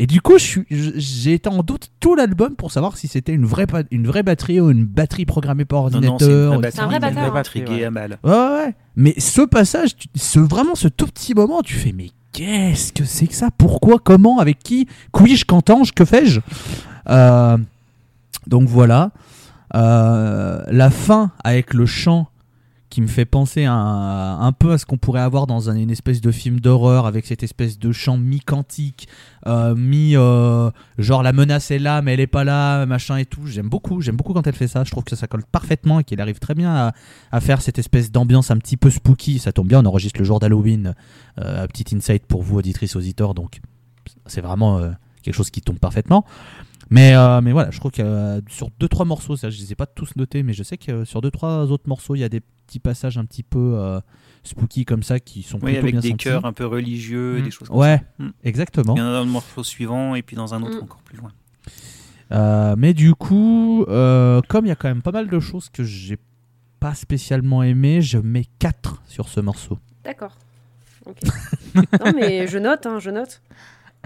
et du coup, j'ai été en doute tout l'album pour savoir si c'était une vraie, une vraie batterie ou une batterie programmée par Non, non, c'est une ordinateur. vraie C'est un vrai batterie, hein. batterie gay à mal. Ouais, ouais, ouais. Mais ce passage, tu- ce, vraiment ce tout petit moment, tu fais mais qu'est-ce que c'est que ça? Pourquoi Comment Avec qui Qui-je Qu'entends-je Que fais-je? Euh, Donc voilà. Euh, la fin avec le chant qui me fait penser un, peu à ce qu'on pourrait avoir dans un- une espèce de film d'horreur avec cette espèce de chant mi-cantique, euh, mi euh, genre la menace est là mais elle est pas là, machin et tout. J'aime beaucoup, j'aime beaucoup quand elle fait ça. Je trouve que ça colle parfaitement et qu'elle arrive très bien à, faire cette espèce d'ambiance un petit peu spooky. Ça tombe bien, on enregistre le jour d'Halloween. Euh, petit insight pour vous, auditrices, auditeurs. Donc, c'est vraiment euh, quelque chose qui tombe parfaitement. Mais, euh, mais voilà, je crois que euh, sur deux trois morceaux, ça, je les ai pas tous notés, mais je sais que euh, sur deux trois autres morceaux, il y a des petits passages un petit peu euh, spooky comme ça qui sont Oui, plutôt avec bien des chœurs un peu religieux, Mm. des choses comme Ouais, ça. Mm. exactement. Il y en a dans le morceau suivant et puis dans un autre Mm. encore plus loin. Euh, mais du coup, euh, comme il y a quand même pas mal de choses que j'ai pas spécialement aimé, je mets 4 sur ce morceau. D'accord. Ok. non, mais je note, hein, je note.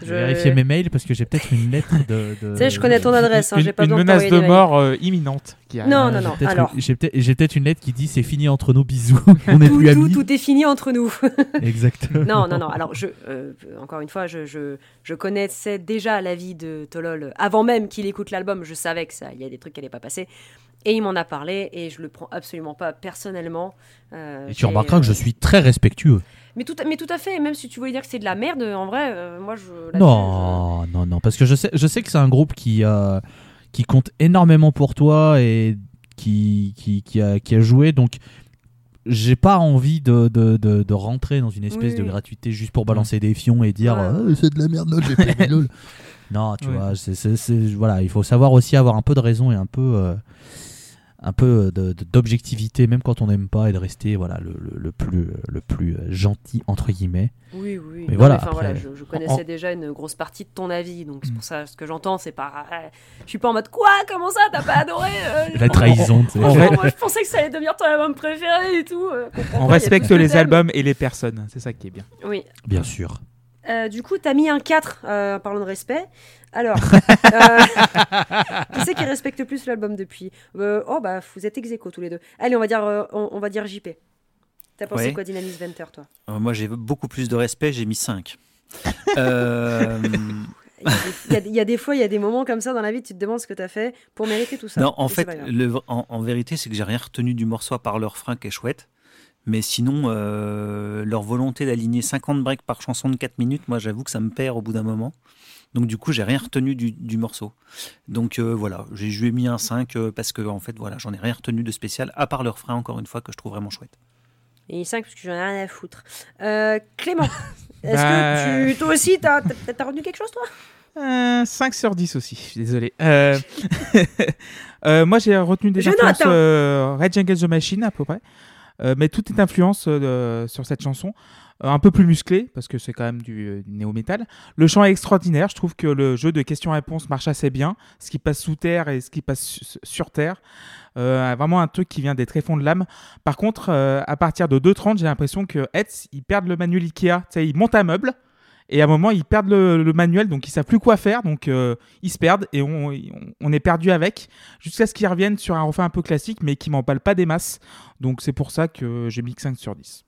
Je vais vérifier mes mails parce que j'ai peut-être une lettre de. de- Tu sais, je connais ton adresse, hein, une, j'ai pas une menace de mort euh, imminente qui arrive. Non, non, j'ai non. peut-être- Alors, J'ai peut-être une lettre qui dit c'est fini entre nous, bisous. On n'est tout, plus tout, amis. tout est fini entre nous. Exactement. non, non, non. Alors, je, euh, encore une fois, je, je, je connaissais déjà l'avis de Tolol avant même qu'il écoute l'album. Je savais que ça, il y a des trucs qui n'allaient pas passer. Et il m'en a parlé et je le prends absolument pas personnellement. Euh, Et tu remarqueras que je suis très respectueux. Mais tout, à- mais tout à fait. Même si tu voulais dire que c'est de la merde, en vrai, euh, moi, je. Non, non, non, parce que je sais, je sais que c'est un groupe qui, euh, qui compte énormément pour toi et qui, qui, qui, a, qui a joué, donc j'ai pas envie de, de, de, de rentrer dans une espèce Oui, de oui. gratuité juste pour balancer des fions et dire Ouais, ouais. c'est de la merde, lol, j'ai perdu, lol. Non, tu vois, c'est, voilà, il faut savoir aussi avoir un peu de raison et un peu, euh, un peu de- d'objectivité, même quand on n'aime pas, et de rester voilà, le, le, le plus, le plus euh, gentil, entre guillemets. Oui, oui. Mais Non, voilà, enfin, après- voilà, je, je connaissais en- déjà une grosse partie de ton avis, donc c'est Mm. pour ça ce que j'entends, c'est pas. euh, je suis pas en mode quoi Comment ça T'as pas adoré euh, La trahison, tu moi, je pensais que ça allait devenir ton album préféré et tout. euh, On pas, respecte les albums et les personnes, c'est ça qui est bien. Oui. bien sûr. Euh, du coup, t'as mis un 4, euh, parlons de respect. Alors, euh, qui c'est qui respecte plus l'album depuis? Euh, Oh, bah, vous êtes ex tous les deux. Allez, on va dire, euh, on, on va dire JP. T'as pensé Ouais. quoi d'Inanis Venter, toi? Euh, moi, j'ai beaucoup plus de respect, j'ai mis 5. Euh, Il y, a des, il y a fois, il y a des moments comme ça dans la vie, tu te demandes ce que t'as fait pour mériter tout ça. non, en fait, le, en, en vérité, c'est que j'ai rien retenu du morceau à part leur frein qui est chouette. Mais sinon, euh, leur volonté d'aligner 50 breaks par chanson de 4 minutes, moi j'avoue que ça me perd au bout d'un moment. Donc du coup, j'ai rien retenu du, du morceau. Donc euh, voilà, j'ai je lui ai mis un 5 euh, parce que en fait, voilà, j'en ai rien retenu de spécial, à part leur frein, encore une fois, que je trouve vraiment chouette. Et 5 parce que j'en ai rien à foutre. Euh, Clément, est-ce Bah. que tu, toi aussi, t'as t'as- t'as retenu quelque chose, toi? Euh, 5 sur 10 aussi, je suis désolé. Euh, euh, moi, j'ai retenu des influences hein. euh, Rage Against the Machine à peu près. Euh, mais toute est influence euh, sur cette chanson. Euh, un peu plus musclé, parce que c'est quand même du, du néo-metal. Le chant est extraordinaire. Je trouve que le jeu de questions-réponses marche assez bien. Ce qui passe sous terre et ce qui passe su- sur terre. Vraiment un truc qui vient des tréfonds de l'âme. Par contre, à partir de 2.30, j'ai l'impression que Hetz, ils perdent le manuel Ikea. Tu sais, ils montent un meuble. Et à un moment, ils perdent le, le manuel, donc ils savent plus quoi faire, donc euh, ils se perdent et on, on- on est perdu avec, jusqu'à ce qu'ils reviennent sur un refrain un peu classique, mais qui m'emballe pas des masses. Donc c'est pour ça que j'ai mis que 5 sur 10.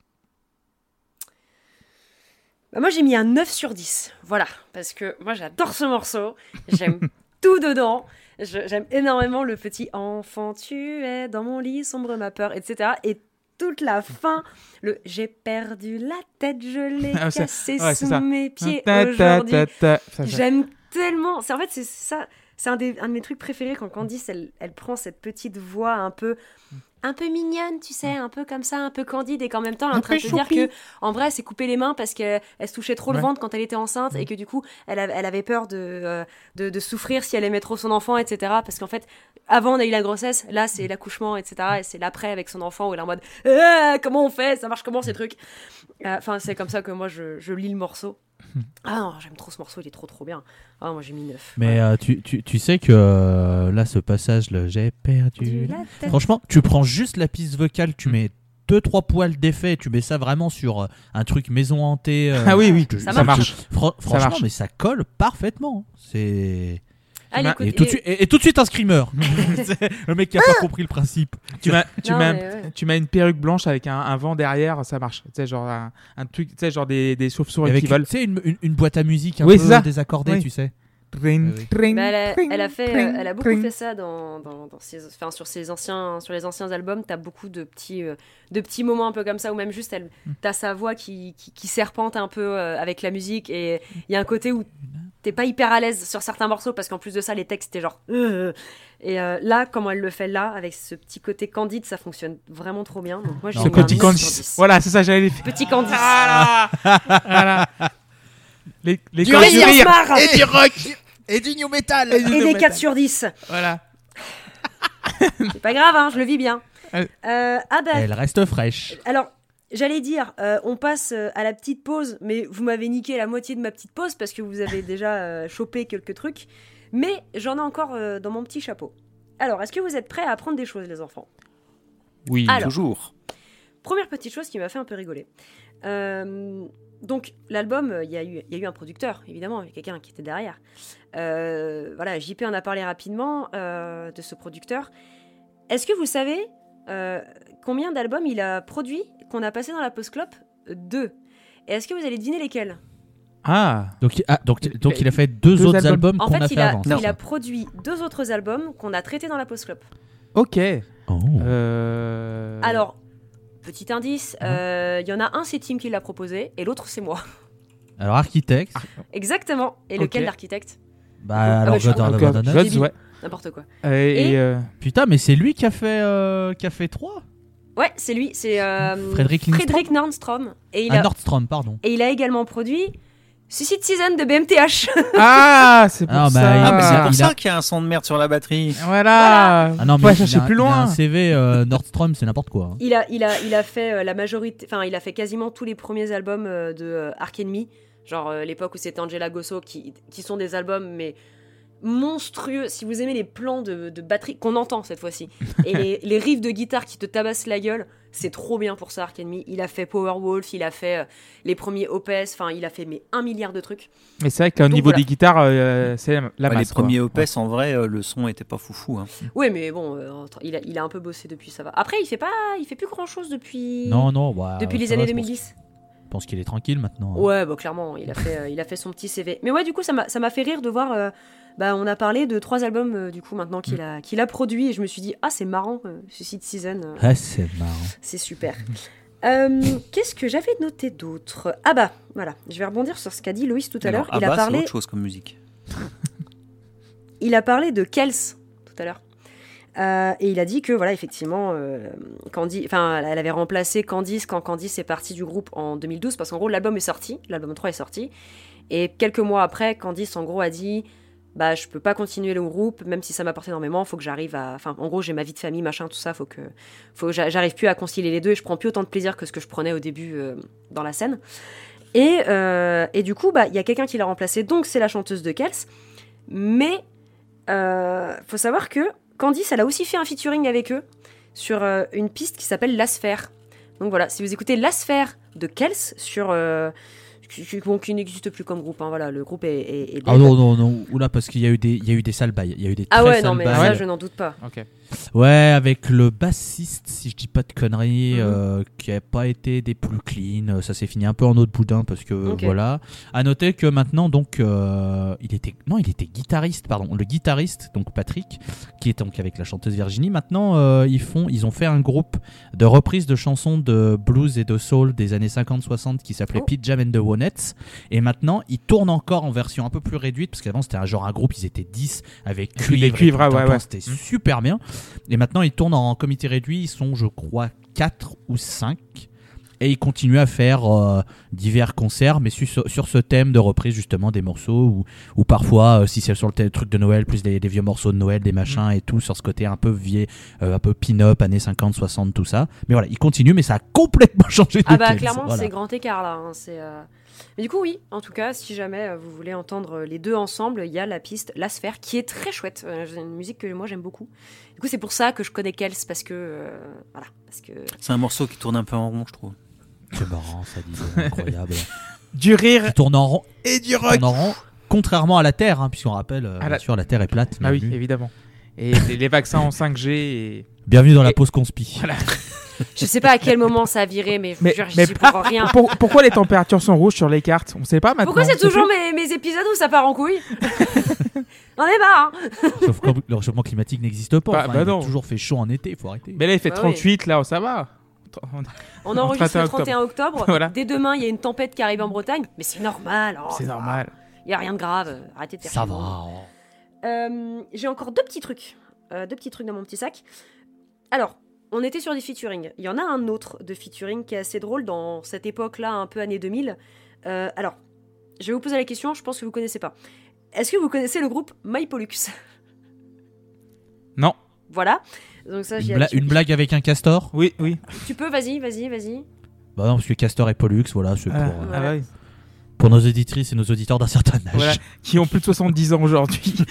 Bah, Moi, j'ai mis un 9 sur 10. Voilà. Parce que moi, j'adore ce morceau. J'aime tout dedans. J'aime énormément le petit enfant, tu es dans mon lit, sombre ma peur, etc. Et toute la fin, le j'ai perdu la tête, je l'ai Ah, cassée ouais, sous mes pieds aujourd'hui. J'aime tellement. C'est en fait c'est ça. C'est un, des- un de mes trucs préférés quand Candice elle, elle prend cette petite voix un peu un peu mignonne, tu sais, un peu comme ça, un peu candide et qu'en même temps elle est en train de te dire que en vrai s'est coupé les mains parce qu'elle elle se touchait trop le ventre quand elle était enceinte et que du coup elle, avait- elle avait peur de, euh, de, de souffrir si elle aimait trop son enfant, etc. Parce qu'en fait avant on a eu la grossesse, là c'est l'accouchement, etc. Et c'est l'après avec son enfant où elle est en mode Ah, comment on fait, ça marche comment ces trucs? Euh, Enfin c'est comme ça que moi je, je lis le morceau. Ah non, j'aime trop ce morceau, il est trop trop bien. Ah, moi j'ai mis 9. Mais euh, tu, tu, tu sais que euh, là, ce passage, le j'ai perdu. la tête. Franchement, tu prends juste la piste vocale, tu Mm. mets deux trois poils d'effet, tu mets ça vraiment sur euh, un truc maison hantée. euh, Ah oui, oui, Ça ça marche. marche. Fran- franchement, marche. mais ça colle parfaitement. C'est Allez, Et écoute, et tout, de et- suite, et, et tout de suite un screamer. Le mec qui a pas compris le principe. Tu m'as, tu Non, ouais. tu mets une perruque blanche avec un, un vent derrière, ça marche. Tu sais, genre un, un truc, tu sais, genre des, des chauves-souris qui volent. tu sais, une, une, une boîte à musique un Oui, peu désaccordée, Oui. tu sais. Oui, Mais elle, a, tring, elle a fait, euh, elle a beaucoup fait ça dans, dans, dans ses, enfin, sur ses anciens, sur les anciens albums. T'as beaucoup de petits, euh, de petits moments un peu comme ça, ou même juste, elle, t'as sa voix qui, qui, qui serpente un peu euh, avec la musique, et il y a un côté où t'es pas hyper à l'aise sur certains morceaux parce qu'en plus de ça, les textes étaient genre. euh, et euh, là, comment elle le fait là, avec ce petit côté candide, ça fonctionne vraiment trop bien. Donc moi, j'ai petit 9 sur Candice. 10. Voilà, c'est ça, j'allais les faire. Petit Candice. Voilà. voilà. Les, les Du corps rire, du rire. Smart Et du rock. Et du new metal Et et des metal. 4 sur 10. Voilà. C'est pas grave, hein, je le vis bien. Euh, ah bah, Elle reste fraîche. alors, j'allais dire, euh, on passe euh, à la petite pause, mais vous m'avez niqué la moitié de ma petite pause parce que vous avez déjà euh, chopé quelques trucs. Mais j'en ai encore euh, dans mon petit chapeau. Alors, est-ce que vous êtes prêts à apprendre des choses, les enfants? Oui. Alors. Toujours. Première petite chose qui m'a fait un peu rigoler. Donc, l'album, il y, a eu- il y a eu un producteur, évidemment, il y a quelqu'un qui était derrière. Voilà, JP en a parlé rapidement de ce producteur. Est-ce que vous savez euh, combien d'albums il a produit? Qu'on a passé dans la post clope Deux. Et est-ce que vous allez deviner lesquels? Ah. Donc, il- ah, donc, donc il a fait deux, Deux autres albums. albums En qu'on fait, a il fait a, avant. il a produit deux autres albums qu'on a traités dans la post clope. Ok. Oh. Euh... Alors, petit indice, Mhm. euh, il y en a un, c'est Tim qui l'a proposé, et l'autre, c'est moi. Alors, architecte. Exactement. Et lequel l'architecte Bah, Ah, alors. Gods, Débile. ouais. N'importe quoi. Euh, et, Et- euh, Putain, mais c'est lui qui a fait, euh, qui a fait 3 Ouais, c'est lui, c'est euh, Frédéric Nordstrom. Et il, Ah, a, Nordstrom, pardon. et il a également produit Suicide Season de BMTH. Ah, c'est pour Ah, bah, ça. Ah, mais c'est pour il ça a- qu'il y a un son de merde sur la batterie. Voilà. Ah non, mais pas il chercher a- plus il a loin. un CV euh, Nordstrom, c'est n'importe quoi. hein. il, a, il, a, il a fait euh, la majorité, enfin, il a fait quasiment tous les premiers albums euh, de euh, Ark Enemy. Genre euh, l'époque où c'était Angela Gosso, qui, qui sont des albums, mais monstrueux. Si vous aimez les plans de, de batterie, qu'on entend cette fois-ci, et les, les riffs de guitare qui te tabassent la gueule, c'est trop bien pour ça, Ark Enemy. Il a fait Powerwolf, il a fait euh, les premiers Opus, enfin, il a fait mais un milliard de trucs. Mais c'est vrai qu'au niveau voilà. des guitares, euh, c'est la Ouais, masse. les quoi. premiers OPS, en vrai, euh, le son était pas foufou. hein. Oui, mais bon, euh, il, a, il a un peu bossé depuis, ça va. Après, il fait pas, il fait plus grand chose depuis. Non, non, bah, Depuis les années va, je pense- 2010. Je pense qu'il est tranquille maintenant. Ouais, bah clairement, il a fait, euh, il a fait son petit CV. Mais ouais, du coup, ça m'a ça m'a fait rire de voir. euh, bah, on a parlé de trois albums euh, du coup maintenant qu'il a, qu'il a produit et je me suis dit ah c'est marrant, euh, Suicide Season, euh, Ah, c'est marrant. c'est super. Euh, Qu'est-ce que j'avais noté d'autre? Ah bah voilà, je vais rebondir sur ce qu'a dit Loïs tout à l'heure. Il a Abba, parlé, autre chose comme musique. il a parlé de Kels tout à l'heure. Euh, et il a dit que voilà effectivement euh, Candy enfin elle avait remplacé Candice quand Candice est partie du groupe en 2012 parce qu'en gros l'album est sorti l'album 3 est sorti et quelques mois après Candice en gros a dit bah je peux pas continuer le groupe même si ça m'apporte énormément faut que j'arrive à enfin en gros j'ai ma vie de famille machin tout ça faut que faut j'arrive plus à concilier les deux et je prends plus autant de plaisir que ce que je prenais au début euh, dans la scène et, euh, et du coup bah il y a quelqu'un qui l'a remplacé donc c'est la chanteuse de Kels mais euh, faut savoir que Candice, elle a aussi fait un featuring avec eux sur une piste qui s'appelle La Sphère. Donc voilà, si vous écoutez La Sphère de Kels sur. Qui, qui- bon, qui n'existe plus comme groupe, hein, voilà, le groupe est, est, est Ah non, non, non. Oula, parce qu'il y a eu des, il y a eu des sales bails. Il y a eu des Ah très ouais, sales non, mais bails. ça, je n'en doute pas. Ok. Ouais, avec le bassiste, si je dis pas de conneries, Mhm. euh, qui a pas été des plus clean. Ça s'est fini un peu en eau de boudin parce que voilà. À noter que maintenant, donc, euh, il était, non, il était guitariste, pardon. Le guitariste, donc Patrick, qui est donc avec la chanteuse Virginie. Maintenant, euh, ils font, ils ont fait un groupe de reprises de chansons de blues et de soul des années 50-60 qui s'appelait Oh. Pete Jam and the Wonettes. Et maintenant, ils tournent encore en version un peu plus réduite parce qu'avant c'était un genre un groupe, ils étaient 10 avec cuivre. ouais, ouais. C'était Mm. super bien. Et maintenant, ils tournent en comité réduit. Ils sont, je crois, 4 ou 5. Et ils continuent à faire euh, divers concerts, mais su- sur, ce thème de reprise justement des morceaux, ou, ou parfois, euh, si c'est sur le truc de Noël, plus des, des vieux morceaux de Noël, des machins et tout, sur ce côté un peu vieux, euh, un peu pin-up, années 50, 60, tout ça. Mais voilà, ils continuent, mais ça a complètement changé de Ah bah clairement, voilà. c'est grand écart là. hein, c'est, Mais du coup, oui, en tout cas, si jamais euh, vous voulez entendre les deux ensemble, il y a la piste La Sphère qui est très chouette. Euh, C'est une musique que moi j'aime beaucoup. Du coup, c'est pour ça que je connais Kels parce que. euh, Voilà. Parce que. C'est un morceau qui tourne un peu en rond, je trouve. C'est marrant, ça dit, c'est incroyable. Du rire Ils tournent en rond, et du rock. en rond, contrairement à la Terre, hein, puisqu'on rappelle, euh, Ah, la- bien sûr, la Terre est plate. Ah oui, évidemment. Et les, vaccins en 5G. Et... Bienvenue dans la pause conspi. Je sais pas à quel moment ça a viré, mais je vous Mais- jure, mais suis pour rien. Pour- pourquoi les températures sont rouges sur les cartes? On sait pas maintenant. Pourquoi c'est toujours mes, mes épisodes où ça part en couille? On est marre. hein. Sauf que le réchauffement climatique n'existe pas. Bah- Enfin, bah il a non. toujours fait chaud en été, il faut arrêter. Mais là, il fait Bah oui. 38, là, ça va. On enregistre le 31 31 octobre. Voilà. Dès demain, il y a une tempête qui arrive en Bretagne. Mais c'est normal. oh, C'est normal. Il y a rien de grave. Arrêtez de faire Ça va. Euh, J'ai encore deux petits trucs. Euh, deux petits trucs dans mon petit sac. Alors, on était sur des featuring. Il y en a un autre de featuring qui est assez drôle dans cette époque-là, un peu année 2000. Euh, alors, je vais vous poser la question, je pense que vous connaissez pas. Est-ce que vous connaissez le groupe MyPollux Non. Voilà. Donc ça, Une, bla- une blague avec un castor? Oui, oui. Tu peux, vas-y, vas-y, vas-y. Bah non, parce que castor et Pollux, voilà, c'est pour, Ah, euh, ah ouais. pour nos auditrices et nos auditeurs d'un certain âge. Voilà. Qui ont plus de 70 ans aujourd'hui.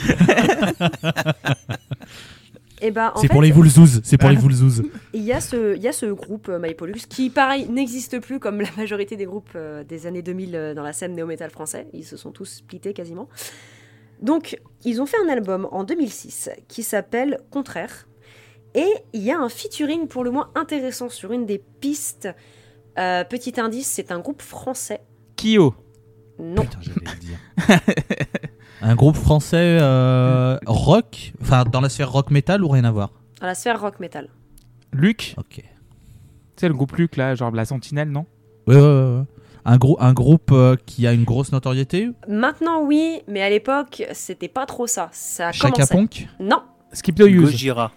Et ben, en C'est pour les Voulzouz, c'est pour les Voulzouz. il y a ce, il y a ce groupe euh, MyPollux qui, pareil, n'existe plus comme la majorité des groupes euh, des années 2000 euh, dans la scène néo-metal français. Ils se sont tous splittés quasiment. Donc, ils ont fait un album en 2006 qui s'appelle Contraire. Et il y a un featuring pour le moins intéressant sur une des pistes. Euh, petit indice, c'est un groupe français. Kyo. Non, Putain, j'allais le dire. un groupe français euh, rock, enfin dans la sphère rock metal ou rien à voir? Dans la sphère rock metal. Luc? Ok. Tu sais, le groupe Luc, là, genre la Sentinelle, non? Ouais, ouais, ouais. Un, grou- un groupe euh, qui a une grosse notoriété? Maintenant, oui, mais à l'époque, c'était pas trop ça. Ça a Chaka commencé. Ponk Non, Skip the Use. Gojira.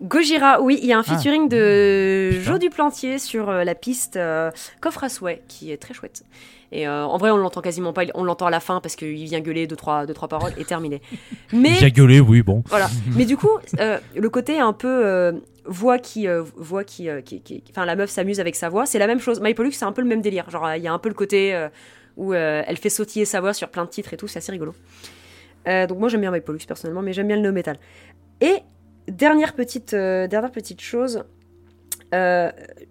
Gojira, oui, il y a un Ah. featuring de Putain. Joe Duplantier sur euh, la piste euh, Coffre à souhait, qui est très chouette. Et euh, en vrai, on l'entend quasiment pas, on l'entend à la fin parce qu'il vient gueuler deux trois, deux, trois paroles et terminé. Mais Il a gueulé, oui, bon. voilà. Mais du coup, euh, le côté un peu euh, voix qui, voix qui, qui, qui- enfin la meuf s'amuse avec sa voix, c'est la même chose. My Pollux, c'est un peu le même délire. Genre, il y a un peu le côté où elle fait sautiller sa voix sur plein de titres et tout, c'est assez rigolo. Donc moi j'aime bien My Pollux personnellement, mais j'aime bien le no metal. Et dernière petite, dernière petite chose. Euh,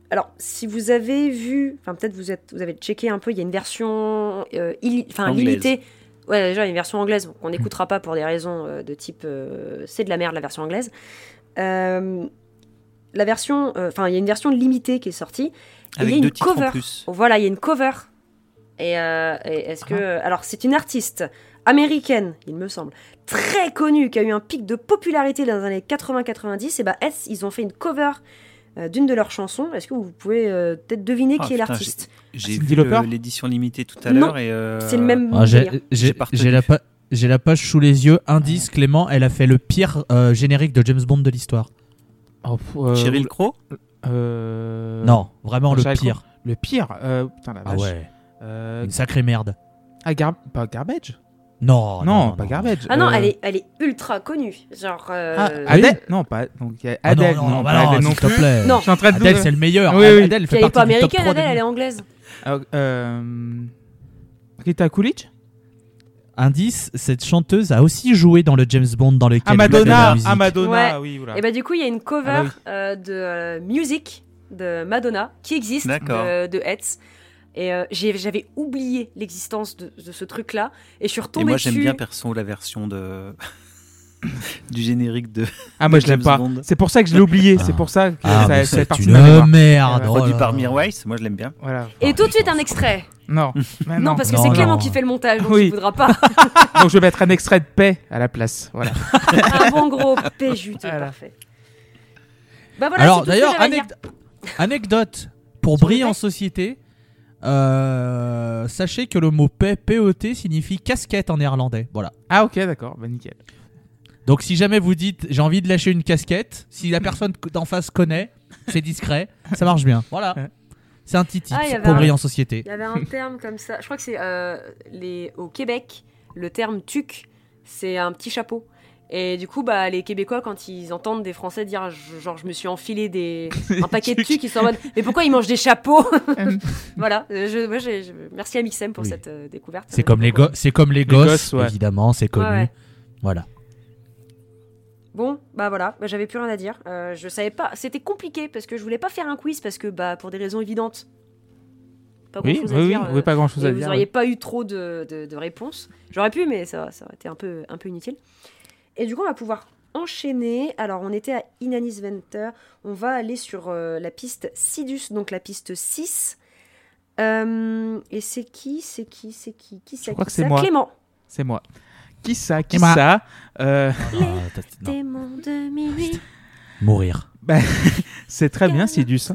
alors, si vous avez vu, enfin peut-être vous êtes, vous avez checké un peu, il y a une version, euh, enfin. Ouais, déjà il y a une version anglaise qu'on n'écoutera pas pour des raisons euh, de type, euh, c'est de la merde la version anglaise. La version, enfin il y a une version limitée qui est sortie. Et il y a Avec une cover. en plus. Voilà, il y a une cover. Et, et est-ce que. Alors, c'est une artiste américaine, il me semble, très connue, qui a eu un pic de popularité dans les années 80-90. Et bah, S, ils ont fait une cover d'une de leurs chansons. Est-ce que vous pouvez euh, peut-être deviner Ah, qui est l'artiste? J'ai vu l'édition limitée tout à l'heure et euh, C'est le même. Ah, j'ai- J'ai pas j'ai la, pa- j'ai la page sous les yeux. Indice, Clément, elle a fait le pire euh, générique de James Bond de l'histoire. Oh, euh, Cheryl Crow? euh, Non, vraiment le pire. Le pire euh, Putain, la Ah vache. ouais, Euh, une sacrée merde. ah, Gar- pas Garbage? Non, non, pas Garbage. Ah non, Euh, elle est, elle est ultra connue. Genre. euh, Ah, oui. Adèle Non, pas. Donc, Ah Adèle. non, non, non, pas bah non, Adèle non s'il te plus. plaît. Non. Je suis en train de. Adèle, c'est le meilleur. Oui, oui. Adèle fait elle est pas américaine, 3 des Adèle, elle est anglaise. Euh, euh, Rita Coolidge Indice, cette chanteuse a aussi joué dans le James Bond dans lequel Ah, Madonna. Ah, Madonna, Ouais. oui, voilà. Et bah, du coup, il y a une cover Ah bah euh, de euh, Music de Madonna qui existe de, de Hetz. Et euh, j'avais oublié l'existence de, de ce truc-là. Et je suis Et retombée moi j'aime bien perso la version de du générique de Ah, moi, je l'aime pas. C'est pour ça que je l'ai oublié. Ah. C'est pour ça que Ah, ça, ça une de merde. oh produit par. Mirwais. Moi je l'aime bien. Voilà. Et Ah, tout de suite un extrait. Non. Mais Non, parce que Non, c'est non. Clément qui fait le montage, donc Oui. il voudra pas. Donc, je vais mettre un extrait de paix à la place. Voilà. un bon gros péjuteux, Voilà. parfait. Bah voilà, Alors d'ailleurs, anecdote, pour briller en société, euh, sachez que le mot P, POT signifie casquette en néerlandais. Voilà. Ah, ok, d'accord. Bah, nickel. Donc si jamais vous dites j'ai envie de lâcher une casquette, si la personne d'en face connaît, c'est discret, ça marche bien. Voilà. C'est un petit tip Ah, pour un- briller en société. Il y avait un terme comme ça. Je crois que c'est euh, les... au Québec, le terme tuc, c'est un petit chapeau. Et du coup, bah, les Québécois, quand ils entendent des Français dire genre je me suis enfilé des... un paquet de tucs, ils sont en mode mais pourquoi ils mangent des chapeaux Voilà. euh, Je, moi, je- Merci à Mixem pour Oui. cette euh, découverte. C'est comme les go- c'est comme les, gosses, gosses, ouais. évidemment, c'est connu. Ouais, ouais. Voilà. Bon, bah voilà, bah, j'avais plus rien à dire. Euh, je savais pas, c'était compliqué parce que je voulais pas faire un quiz parce que bah pour des raisons évidentes. Pas Oui, grand chose oui, à oui, dire. oui, euh, pas grand chose à vous dire. n'auriez ouais. pas eu trop de, de- de réponses. J'aurais pu, mais ça, ça aurait été un peu, un peu inutile. Et du coup, on va pouvoir enchaîner. Alors, on était à Inanis Venter. On va aller sur euh, la piste Sidus, donc la piste 6. Euh, et c'est qui C'est qui C'est qui Qui c'est crois qui que c'est moi. Clément. C'est moi. Qui ça Qui Emma. ça Euh, Ah, t'as- non. Démon de minuit. Mourir. C'est très bien, Sidus.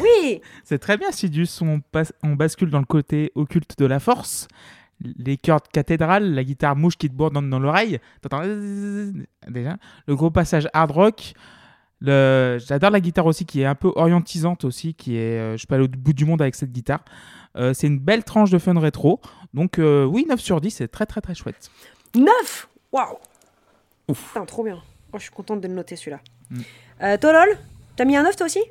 Oui C'est très bien, Sidus. On, passe- on bascule dans le côté occulte de la force. Les cordes cathédrales, la guitare mouche qui te bourde dans, l'oreille. T'entends déjà. Le gros passage hard rock. Le... J'adore la guitare aussi qui est un peu orientisante aussi, qui est, euh, je peux aller au bout du monde avec cette guitare. Euh, c'est une belle tranche de fun rétro. Donc euh, oui, 9 sur 10, c'est très très très chouette. 9 Waouh Ouf. Putain, trop bien. Oh, je suis contente de le noter celui-là. Mm. Euh, Tolol, t'as mis un 9 toi aussi?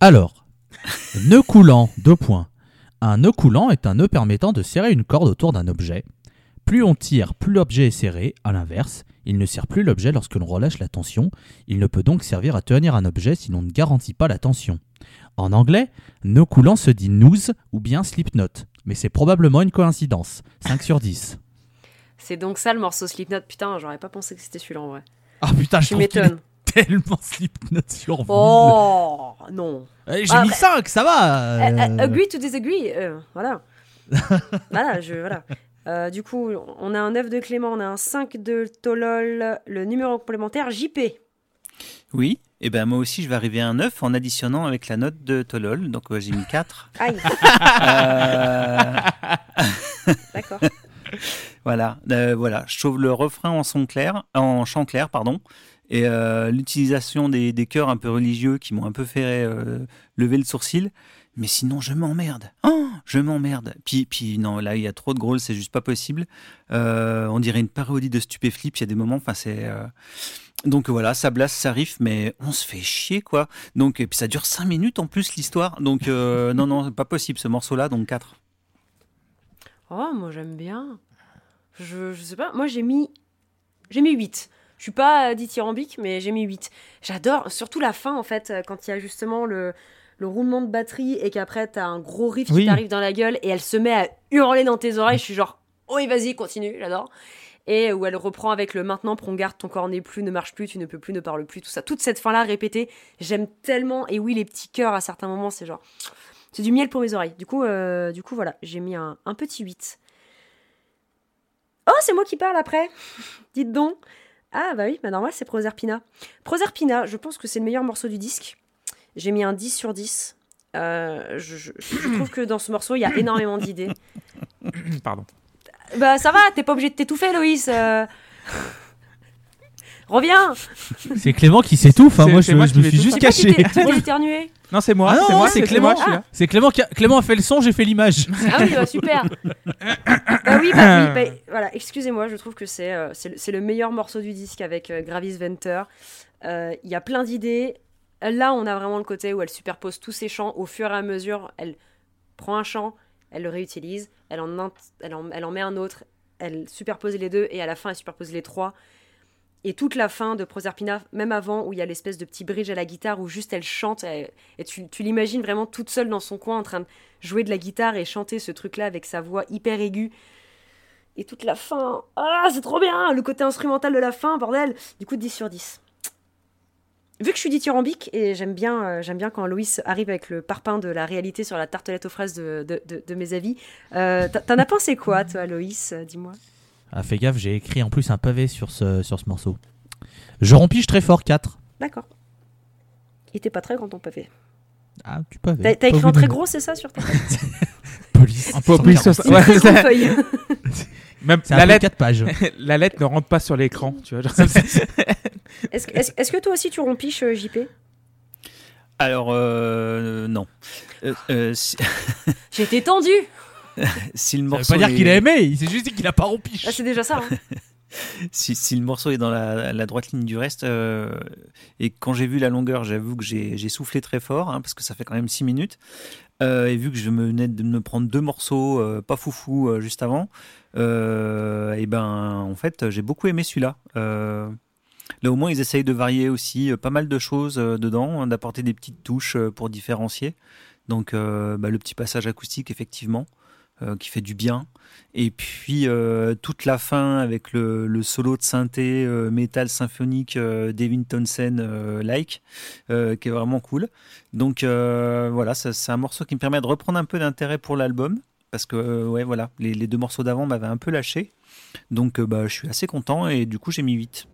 Alors, nœud coulant, deux points. Un nœud coulant est un nœud permettant de serrer une corde autour d'un objet. Plus on tire, plus l'objet est serré. À l'inverse, il ne serre plus l'objet lorsque l'on relâche la tension. Il ne peut donc servir à tenir un objet si l'on ne garantit pas la tension. En anglais, nœud coulant se dit noose ou bien slipknot. Mais c'est probablement une coïncidence. 5 sur 10. C'est donc ça le morceau Slipknot. Putain, j'aurais pas pensé que c'était celui-là en vrai. Ah putain, je est m'étonnes. Tellement slipknot sur. Oh non. Eh, J'ai mis bah- 5, ça va Euh, euh. euh, agree to disagree. euh, voilà. voilà, je, voilà. Euh, du coup, on a un 9 de Clément, on a un 5 de Tolol, le numéro complémentaire JP. Oui, et ben moi aussi je vais arriver à un 9 en additionnant avec la note de Tolol, donc euh, j'ai mis 4. Aïe, Euh, d'accord. voilà, euh, voilà, je trouve le refrain en son clair, en chant clair, pardon, et euh, l'utilisation des, des chœurs un peu religieux qui m'ont un peu fait euh, lever le sourcil. Mais sinon, je m'emmerde. Oh, je m'emmerde. Puis, puis non, là, il y a trop de grôles, c'est juste pas possible. Euh, on dirait une parodie de Stupéflip. Il y a des moments, enfin, c'est. Donc voilà, ça blasse, ça riff, mais on se fait chier, quoi. Donc, et puis ça dure 5 minutes en plus, l'histoire. Donc, euh, non, non, pas possible ce morceau-là, donc 4. Oh, moi j'aime bien. Je, je sais pas, moi j'ai mis j'ai mis 8. Je suis pas dithyrambique, mais j'ai mis 8. J'adore, surtout la fin en fait, euh, quand il y a justement le, le roulement de batterie et qu'après t'as un gros riff Oui. qui t'arrive dans la gueule et elle se met à hurler dans tes oreilles. Je suis genre, oui, vas-y, continue, j'adore. Et où elle reprend avec le maintenant, prends garde, ton corps n'est plus, ne marche plus, tu ne peux plus, ne parle plus, tout ça. Toute cette fin-là répétée, j'aime tellement. Et oui, les petits cœurs à certains moments, c'est genre. C'est du miel pour mes oreilles. Du coup, euh, du coup voilà, j'ai mis un, un petit 8. Oh, c'est moi qui parle après Dites donc Ah, bah oui, bah normal, c'est Proserpina. Proserpina, je pense que c'est le meilleur morceau du disque. J'ai mis un 10 sur 10. Euh, je, je- je trouve que dans ce morceau, il y a énormément d'idées. Pardon. Bah ça va, t'es pas obligé de t'étouffer, Loïs. euh. Reviens C'est Clément qui s'étouffe, hein. Moi je, moi je me suis juste caché. t'es éternué Non, c'est moi. Ah non, c'est moi, c'est Clément. moi. C'est Clément qui a, Clément a fait le son, j'ai fait l'image. Ah oui, bah super. bah oui, bah oui, bah, voilà, excusez-moi, je trouve que c'est euh, c'est le, c'est le meilleur morceau du disque avec euh, Gravis Venter. Euh, Il y a plein d'idées. Là, on a vraiment le côté où elle superpose tous ses chants au fur et à mesure. Elle prend un chant, elle le réutilise, elle en, int- elle en, elle en met un autre, elle superpose les deux et à la fin, elle superpose les trois. Et toute la fin de Proserpina, même avant, où il y a l'espèce de petit bridge à la guitare où juste elle chante, et, tu, l'imagines vraiment toute seule dans son coin en train de jouer de la guitare et chanter ce truc-là avec sa voix hyper aiguë. Et toute la fin, ah, c'est trop bien Le côté instrumental de la fin, bordel Du coup, 10 sur 10. Vu que je suis dithyrambique, et j'aime bien, euh, j'aime bien quand Loïs arrive avec le parpaing de la réalité sur la tartelette aux fraises de, mes avis, euh, t'en- t'en as pensé quoi, toi, Loïs euh, Dis-moi? Ah, fais gaffe, j'ai écrit en plus un pavé sur ce, sur ce morceau. Je rempiche très fort 4. D'accord. Il était pas très grand ton pavé. Ah, tu pavé. T'as t'as écrit en très gros, c'est ça, sur ta Police. Un peu plus sur Ouais, très grande feuille. Même C'est la un peu lettre, 4 pages. la lettre ne rentre pas sur l'écran, tu vois. genre. Est-ce que- est-ce- est-ce que toi aussi tu rompiches, euh, JP Alors, euh, non. Euh, euh, si, été tendu si le Ça veut pas dire est- qu'il a aimé, il s'est juste dit qu'il a pas rompiche. Ah, C'est déjà ça. hein. si, si le morceau est dans la, la droite ligne du reste, euh, et quand j'ai vu la longueur, j'avoue que j'ai j'ai soufflé très fort, hein, parce que ça fait quand même 6 minutes. Euh, et vu que je venais de me prendre deux morceaux euh, pas foufou euh, juste avant, euh, et ben en fait j'ai beaucoup aimé celui-là. Euh, là au moins ils essayent de varier aussi euh, pas mal de choses euh, dedans, hein, d'apporter des petites touches euh, pour différencier. Donc euh, bah, le petit passage acoustique effectivement euh, qui fait du bien. Et puis euh, toute la fin avec le, solo de synthé euh, métal symphonique euh, Devin Townsend euh, like, euh, qui est vraiment cool. Donc euh, voilà, c'est un morceau qui me permet de reprendre un peu d'intérêt pour l'album. Parce que euh, ouais, voilà, les, deux morceaux d'avant m'avaient un peu lâché. Donc euh, bah, je suis assez content et du coup j'ai mis 8.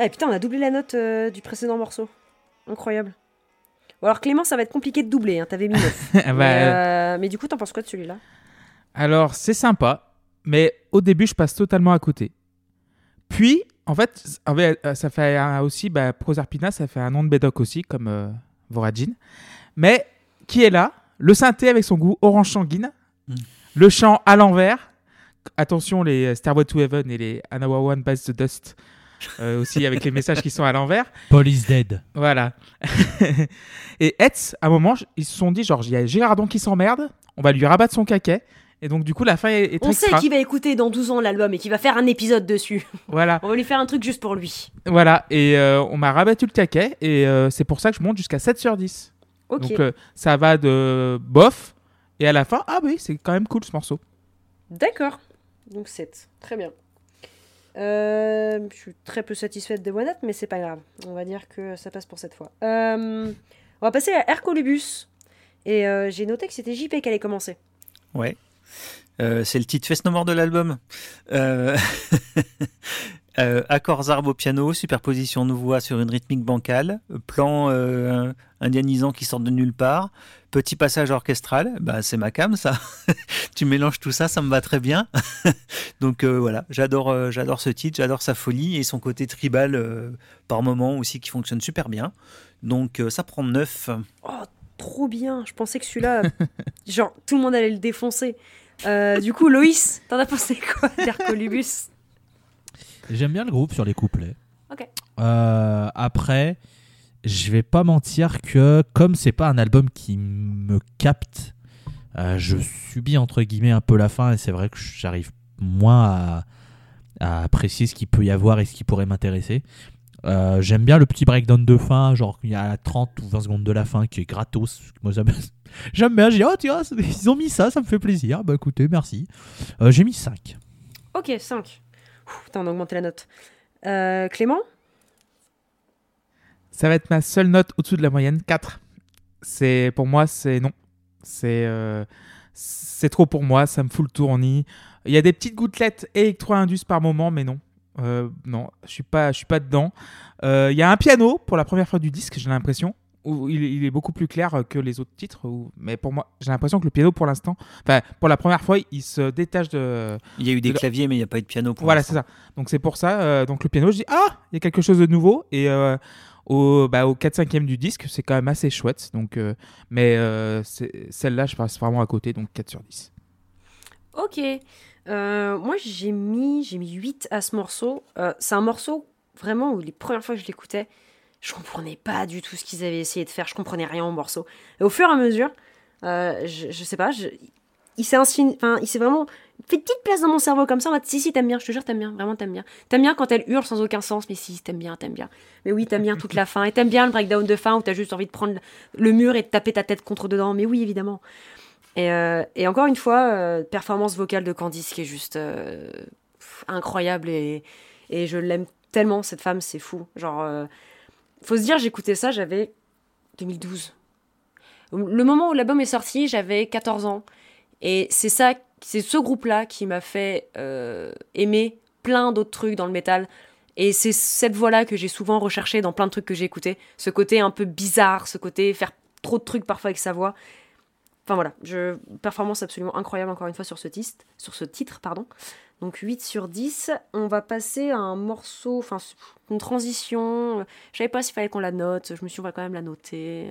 Eh putain, on a doublé la note euh, du précédent morceau. Incroyable. Bon, alors Clément, ça va être compliqué de doubler. Hein. T'avais mis 9. Ah bah, mais, euh, mais du coup, t'en penses quoi de celui-là? Alors, c'est sympa, mais au début, je passe totalement à côté. Puis, en fait, en fait, euh, ça fait un- aussi, bah, Proserpina, ça fait un nom de Bédoc aussi, comme euh, Voragine. Mais qui est là? Le synthé avec son goût orange sanguine, Mm. le chant à l'envers. Attention, les euh, Stairway to Heaven et les Anawa One Bites the Dust, euh, aussi avec les messages qui sont à l'envers. Paul is dead. Voilà. et Hetz, à un moment, ils se sont dit genre, il y a Gérardon qui s'emmerde, on va lui rabattre son caquet. Et donc, du coup, la fin est, est On sait qu'il va écouter dans 12 ans l'album et qu'il va faire un épisode dessus. Voilà, On va lui faire un truc juste pour lui. voilà. Et euh, on m'a rabattu le caquet. Et euh, c'est pour ça que je monte jusqu'à 7 sur 10. Ok. Donc, euh, ça va de bof. Et à la fin, ah oui, c'est quand même cool ce morceau. D'accord. Donc 7. Très bien. Euh, je suis très peu satisfaite des notes, mais c'est pas grave. On va dire que ça passe pour cette fois. Euh, on va passer à Hercolubus. Et euh, j'ai noté que c'était JP qui allait commencer. Ouais. C'est le titre Fest No More de l'album. Euh... accords arbres au piano, superposition de voix sur une rythmique bancale, plan euh, indianisant qui sort de nulle part, petit passage orchestral, bah, c'est ma cam ça. tu mélanges tout ça, ça me va très bien. Donc euh, voilà, j'adore euh, j'adore ce titre, j'adore sa folie et son côté tribal par moment aussi qui fonctionne super bien. Donc ça prend 9. Oh, trop bien. Je pensais que celui-là, genre, tout le monde allait le défoncer. Du coup, Loïs, t'en as pensé quoi d'Hercolubus J'aime bien le groupe sur les couplets. Ok. Euh, après, je vais pas mentir que comme c'est pas un album qui me capte, euh, je subis entre guillemets un peu la fin et c'est vrai que j'arrive moins à, à apprécier ce qu'il peut y avoir et ce qui pourrait m'intéresser. Euh, J'aime bien le petit breakdown de fin, genre il y a 30 ou 20 secondes de la fin qui est gratos. Moi j'aime bien, j'ai dit oh tiens, ils ont mis ça, ça me fait plaisir. Bah écoutez, merci. Euh, J'ai mis 5. Ok, 5. Putain, on a augmenté la note. Euh, Clément? Ça va être ma seule note au-dessous de la moyenne, 4. C'est pour moi, c'est non. C'est euh, c'est trop pour moi, ça me fout le tournis. Il y a des petites gouttelettes électro-indus par moment, mais non. Euh, non, je suis pas, suis pas dedans. Il y a un piano pour la première fois du disque, j'ai l'impression. Où il, il est beaucoup plus clair que les autres titres. où- mais pour moi, j'ai l'impression que le piano, pour l'instant, enfin, pour la première fois, il se détache de, Il y a eu des De la- claviers mais il n'y a pas eu de piano pour voilà, c'est ça. Donc c'est pour ça. euh, donc le piano, je dis ah, il y a quelque chose de nouveau et euh, au bah, au 4 5 du disque, c'est quand même assez chouette. Donc euh, mais euh, celle-là, je passe vraiment à côté, donc 4 sur 10. Ok. Euh, moi, j'ai mis, j'ai mis 8 à ce morceau. Euh, c'est un morceau, vraiment, où les premières fois que je l'écoutais, je comprenais pas du tout ce qu'ils avaient essayé de faire. Je comprenais rien au morceau. Et au fur et à mesure, euh, je, je sais pas, il s'est insin- enfin, il s'est vraiment fait petite place dans mon cerveau comme ça. En mode, si, si, t'aimes bien, je te jure, t'aimes bien, vraiment, t'aimes bien. T'aimes bien quand elle hurle sans aucun sens, mais si, t'aimes bien, t'aimes bien. Mais oui, t'aimes bien toute la fin. Et t'aimes bien le breakdown de fin où t'as juste envie de prendre le mur et de taper ta tête contre dedans. Mais oui, évidemment. Et, euh, encore une fois, euh, performance vocale de Candice qui est juste incroyable et, et je l'aime tellement, cette femme, c'est fou. Genre, faut se dire, j'écoutais ça, j'avais 2012. Le moment où l'album est sorti, j'avais 14 ans. Et c'est ça, c'est ce groupe-là qui m'a fait euh, aimer plein d'autres trucs dans le métal. Et c'est cette voix-là que j'ai souvent recherché dans plein de trucs que j'ai écoutés. Ce côté un peu bizarre, ce côté faire trop de trucs parfois avec sa voix. Enfin voilà, je, performance absolument incroyable encore une fois sur ce, titre, sur ce titre. pardon. Donc 8 sur 10. On va passer à un morceau, enfin une transition. Je savais pas s'il fallait qu'on la note. Je me suis dit, on va quand même la noter.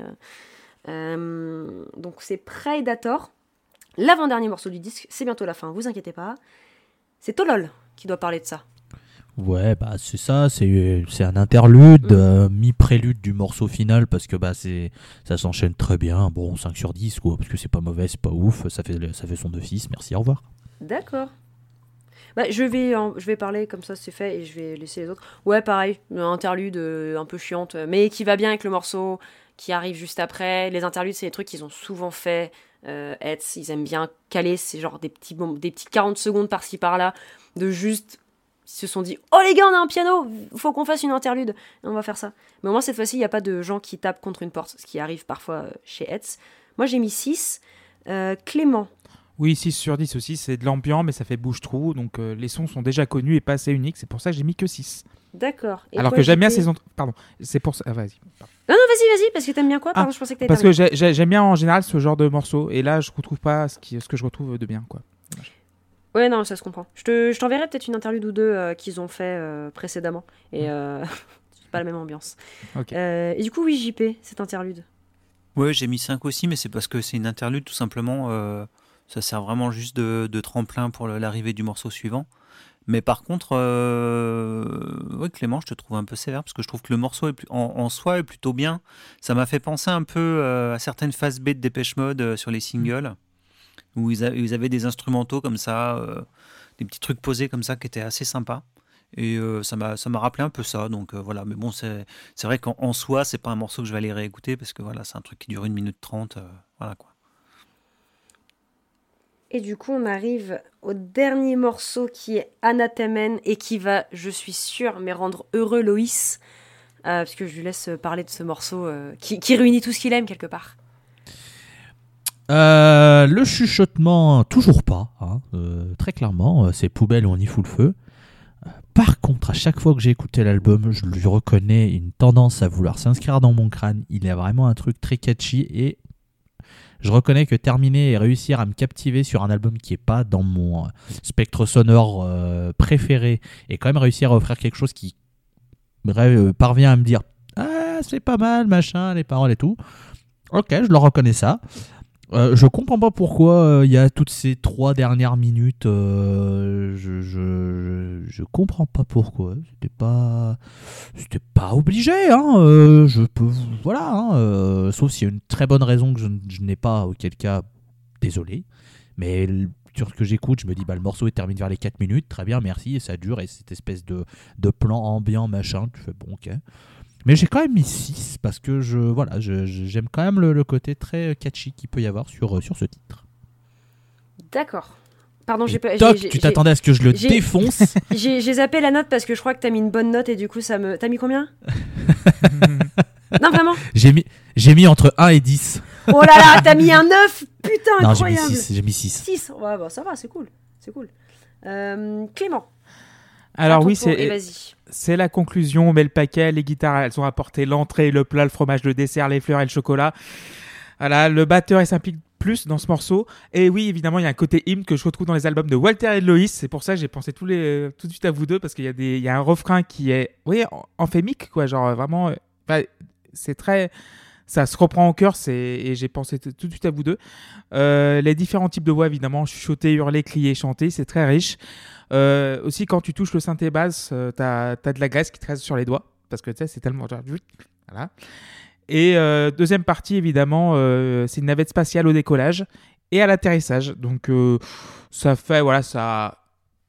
Euh, donc c'est Predator. L'avant-dernier morceau du disque, c'est bientôt la fin, vous inquiétez pas. C'est Tolol qui doit parler de ça. Ouais, bah c'est ça, c'est c'est un interlude, Mm. euh, mi-prélude du morceau final parce que bah c'est ça s'enchaîne très bien. Bon, 5 sur 10 quoi, parce que c'est pas mauvais, c'est pas ouf, ça fait ça fait son office. Merci, au revoir. D'accord. Bah, je, vais, je vais parler comme ça, c'est fait, et je vais laisser les autres. Ouais, pareil, interlude euh, un peu chiante, euh, mais qui va bien avec le morceau qui arrive juste après. Les interludes, c'est des trucs qu'ils ont souvent fait. Euh, ils aiment bien caler, c'est genre des petits, des petits 40 secondes par-ci par-là, de juste. Ils se sont dit Oh les gars, on a un piano, faut qu'on fasse une interlude. Et on va faire ça. Mais au moins, cette fois-ci, il n'y a pas de gens qui tapent contre une porte, ce qui arrive parfois euh, chez Hetz. Moi, j'ai mis 6. Clément. Oui, 6 sur 10 aussi, c'est de l'ambiant, mais ça fait bouche-trou, donc euh, les sons sont déjà connus et pas assez uniques, c'est pour ça que j'ai mis que 6. D'accord. Alors que j'aime bien saison... Pardon, c'est pour ça... ah, vas-y. Non, non, vas-y, vas-y, parce que t'aimes bien quoi? Pardon, je pensais que Parce que j'ai- j'ai- j'aime bien en général ce genre de morceaux, et là, je retrouve pas ce, qui... ce que je retrouve de bien, quoi. Ouais, non, ça se comprend. Je te- je t'enverrai peut-être une interlude ou deux euh, qu'ils ont fait euh, précédemment. Et euh, c'est pas la même ambiance. Ok. Euh, et du coup, oui, JP, cette interlude. Ouais, j'ai mis 5 aussi, mais c'est parce que c'est une interlude tout simplement. Ça sert vraiment juste de, tremplin pour l'arrivée du morceau suivant. Mais par contre, euh, ouais, Clément, je te trouve un peu sévère parce que je trouve que le morceau en, soi est plutôt bien. Ça m'a fait penser un peu euh, à certaines phases B de Dépêche Mode euh, sur les singles où ils, avaient des instrumentaux comme ça, des petits trucs posés comme ça qui étaient assez sympas. Et ça m'a rappelé un peu ça. Donc voilà, mais bon, c'est vrai qu'en en soi, c'est pas un morceau que je vais aller réécouter parce que voilà, c'est un truc qui dure une minute trente. voilà quoi. Et du coup, on arrive au dernier morceau qui est Anathemen et qui va, je suis sûre, mais rendre heureux Loïs. Euh, parce que je lui laisse parler de ce morceau euh, qui, réunit tout ce qu'il aime quelque part. Euh, le chuchotement, toujours pas. hein, euh, très clairement, c'est poubelle où on y fout le feu. Par contre, à chaque fois que j'ai écouté l'album, je lui reconnais une tendance à vouloir s'inscrire dans mon crâne. Il a vraiment un truc très catchy et je reconnais que terminer et réussir à me captiver sur un album qui est pas dans mon euh, spectre sonore euh, préféré et quand même réussir à offrir quelque chose qui euh, parvient à me dire ah c'est pas mal machin les paroles et tout. Ok, je leur reconnais ça. Euh, je comprends pas pourquoi euh, il y a toutes ces trois dernières minutes. euh, je, je, comprends pas pourquoi. C'était pas, c'était pas obligé. Hein, je peux, voilà. hein, sauf s'il y a une très bonne raison que je, n'ai pas, auquel cas, désolé. Mais sur ce que j'écoute, je me dis bah le morceau est terminé vers les 4 minutes, très bien, merci, et ça dure et cette espèce de, de plan ambiant machin, tu fais bon ok. Mais j'ai quand même mis 6 parce que je voilà, je- je- j'aime quand même le, le côté très catchy qu'il peut y avoir sur, euh, sur ce titre. D'accord. Pardon, j'ai pas. toc, tu t'attendais à ce que je le défonce J'ai zappé la note parce que je crois que t'as mis une bonne note et du coup ça me. T'as mis combien? Non, vraiment? J'ai mis, j'ai mis entre 1 et 10. Oh là là, t'as mis un 9 Putain, Non, j'ai mis incroyable 6. J'ai mis 6. 6 Ouais, bah ça va, c'est cool. C'est cool. Euh, Clément. Alors oui, c'est la conclusion, on met le paquet, les guitares, elles ont apporté l'entrée, le plat, le fromage, le dessert, les fleurs et le chocolat. Voilà, le batteur il s'implique plus dans ce morceau. Et oui, évidemment, il y a un côté hymne que je retrouve dans les albums de Walter et de Loïs. C'est pour ça que j'ai pensé tous les, tout de suite à vous deux, parce qu'il y, a des- il y a un refrain qui est oui, en- emphémique, quoi. Genre euh, vraiment, bah, c'est très. Ça se reprend au cœur, et j'ai pensé tout de suite à vous deux. Euh, les différents types de voix, évidemment, chuchoter, hurler, crier, chanter, c'est très riche. Euh, aussi, quand tu touches le synthé basse, euh, t'as as de la graisse qui te reste sur les doigts, parce que tu c'est tellement. Voilà. Et euh, deuxième partie, évidemment, euh, c'est une navette spatiale au décollage et à l'atterrissage. Donc, ça fait, voilà, ça,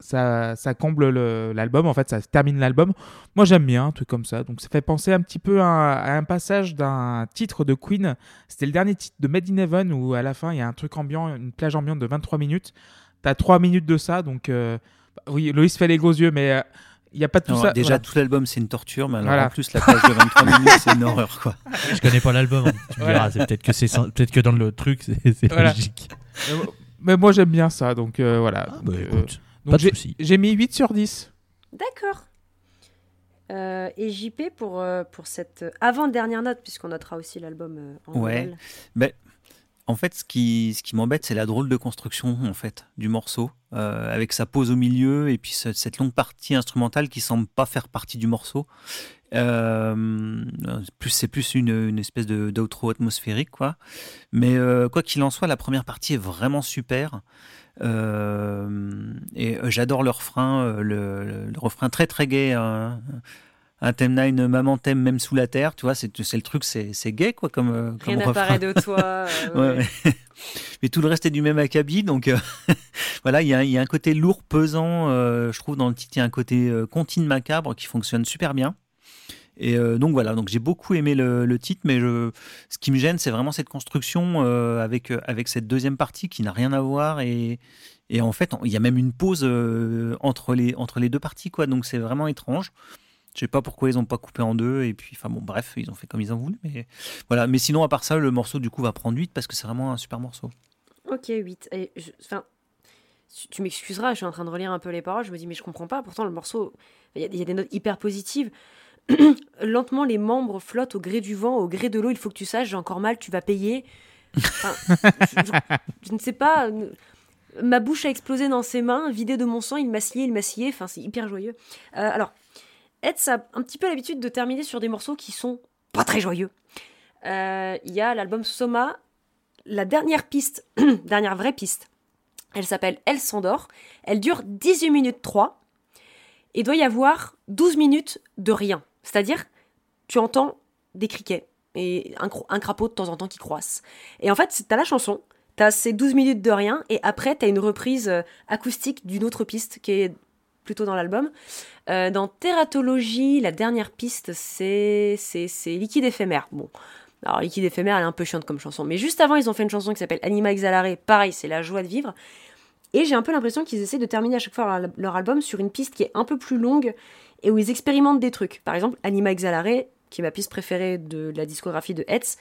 ça, ça comble le- l'album. En fait, ça termine l'album. Moi, j'aime bien un truc comme ça. Donc, ça fait penser un petit peu à, un passage d'un titre de Queen. C'était le dernier titre de Made in Heaven où, à la fin, il y a un truc ambiant, une plage ambiante de 23 minutes. T'as 3 minutes de ça. Donc, oui, Loïs fait les gros yeux, mais. euh, il n'y a pas de tout ça. déjà, voilà. tout l'album, c'est une torture, mais alors Voilà. en plus, la page de 23 minutes, c'est une horreur, quoi. Je connais pas l'album. hein. Tu me Voilà. diras, peut-être que c'est peut-être que dans le truc, c'est logique. Mais moi- Mais moi, j'aime bien ça. Donc, euh, voilà. Ah, bah, euh, écoute, donc pas de j'ai- souci. J'ai mis 8 sur 10. D'accord. Euh, et JP pour, euh, pour cette avant-dernière note, puisqu'on notera aussi l'album euh, en Ouais. Ben, en fait, ce qui, m'embête, c'est la drôle de construction en fait du morceau, euh, avec sa pause au milieu et puis ce- cette longue partie instrumentale qui semble pas faire partie du morceau. Euh, plus c'est plus une, espèce de d'outro atmosphérique quoi. Mais euh, quoi qu'il en soit, la première partie est vraiment super. Et j'adore le refrain, le refrain très très gai. hein. Un thème 9, maman t'aime même sous la terre, tu vois, c'est le truc, c'est gay quoi comme, euh, Rien n'apparaît de toi. euh, Ouais, ouais. ouais. Mais tout le reste est du même acabit, donc euh, voilà, il y, a un- il y a un côté lourd, pesant, euh, je trouve dans le titre, il y a un côté comptine macabre qui fonctionne super bien. Et euh, donc voilà, donc j'ai beaucoup aimé le, le titre, mais je, ce qui me gêne, c'est vraiment cette construction euh, avec, avec cette deuxième partie qui n'a rien à voir. Et, et en fait, il y a même une pause euh, entre, les, entre les deux parties, quoi. Donc c'est vraiment étrange. Je sais pas pourquoi ils ont pas coupé en deux. Et puis, enfin bon, bref, ils ont fait comme ils ont voulu. Mais voilà. Mais sinon, à part ça, le morceau du coup va prendre 8 parce que c'est vraiment un super morceau. Ok, 8. Et Enfin, tu- m'excuseras, je suis en train de relire un peu les paroles, je me dis, mais je comprends pas. Pourtant, le morceau, il y, a- des notes hyper positives. Lentement, les membres flottent au gré du vent, au gré de l'eau. Il faut que tu saches, j'ai encore mal, tu vas payer. Je, ne sais pas. Ma bouche a explosé dans ses mains, vidée de mon sang, il m'a scié, il m'a scié. Enfin, c'est hyper joyeux. Euh, alors, Ed, a un petit peu l'habitude de terminer sur des morceaux qui sont pas très joyeux. Euh, Il y a l'album Soma, la dernière piste, dernière vraie piste. Elle s'appelle Elle s'endort. Elle dure 18 minutes 3. Et doit y avoir 12 minutes de rien. C'est-à-dire, tu entends des criquets et un, crapaud de temps en temps qui croisse. Et en fait, t'as la chanson, t'as ces 12 minutes de rien, et après, t'as une reprise euh, acoustique d'une autre piste qui est plutôt dans l'album. Euh, dans Tératologie, la dernière piste, c'est Liquide éphémère. Bon, alors Liquide éphémère, elle est un peu chiante comme chanson, mais juste avant, ils ont fait une chanson qui s'appelle Anima Exalare. Pareil, c'est la joie de vivre. Et j'ai un peu l'impression qu'ils essaient de terminer à chaque fois leur, album sur une piste qui est un peu plus longue et où ils expérimentent des trucs. Par exemple, Anima Exalare, qui est ma piste préférée de la discographie de Hetz,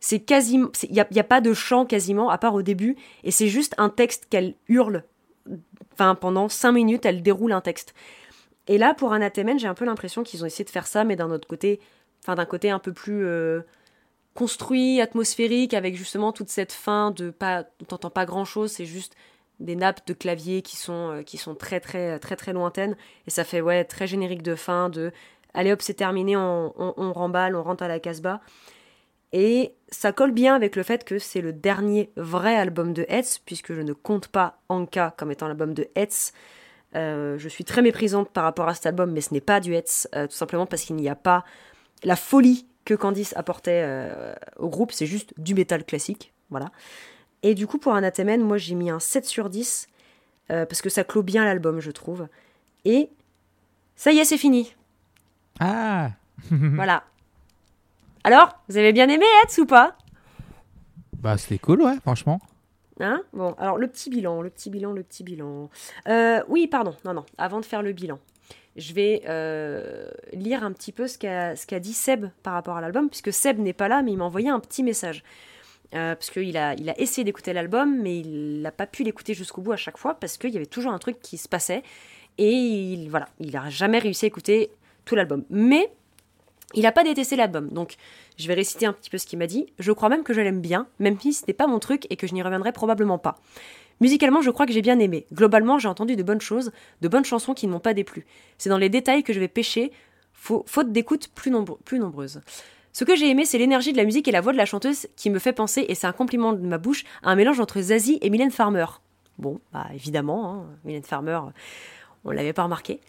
c'est quasiment, il n'y a pas de chant quasiment, à part au début, et c'est juste un texte qu'elle hurle. Enfin, pendant 5 minutes, elle déroule un texte. Et là, pour Anathemen, j'ai un peu l'impression qu'ils ont essayé de faire ça, mais d'un autre côté, enfin d'un côté un peu plus euh, construit, atmosphérique, avec justement toute cette fin de pas, on t'entend pas grand chose, c'est juste des nappes de clavier qui sont, euh, qui sont très très très très lointaines, et ça fait ouais très générique de fin, de allez hop c'est terminé, on, on, on remballe, on rentre à la casbah. Et ça colle bien avec le fait que c'est le dernier vrai album de Hetz, puisque je ne compte pas Anka comme étant l'album de Hetz. Euh, je suis très méprisante par rapport à cet album, mais ce n'est pas du Hetz, euh, tout simplement parce qu'il n'y a pas la folie que Candice apportait euh, au groupe, c'est juste du métal classique, voilà. Et du coup, pour Anathemen, moi j'ai mis un 7 sur 10, euh, parce que ça clôt bien l'album, je trouve. Et ça y est, c'est fini. Ah Voilà. Alors, vous avez bien aimé Hetz ou pas? Bah, c'était cool, ouais, franchement. Hein? Bon, alors le petit bilan, le petit bilan, le petit bilan. Euh, oui, pardon, non, non, avant de faire le bilan, je vais euh, lire un petit peu ce qu'a ce qu'a dit Seb par rapport à l'album, puisque Seb n'est pas là, mais il m'a envoyé un petit message. Euh, parce qu'il a, il a essayé d'écouter l'album, mais il n'a pas pu l'écouter jusqu'au bout à chaque fois, parce qu'il y avait toujours un truc qui se passait, et il, voilà, il n'a jamais réussi à écouter tout l'album. Mais il n'a pas détesté l'album, donc je vais réciter un petit peu ce qu'il m'a dit. Je crois même que je l'aime bien, même si ce n'est pas mon truc et que je n'y reviendrai probablement pas. Musicalement, je crois que j'ai bien aimé. Globalement, j'ai entendu de bonnes choses, de bonnes chansons qui ne m'ont pas déplu. C'est dans les détails que je vais pêcher, fau- faute d'écoute plus, nombre- plus nombreuse. Ce que j'ai aimé, c'est l'énergie de la musique et la voix de la chanteuse qui me fait penser, et c'est un compliment de ma bouche, à un mélange entre Zazie et Mylène Farmer. Bon, bah évidemment, hein, Mylène Farmer, on l'avait pas remarqué.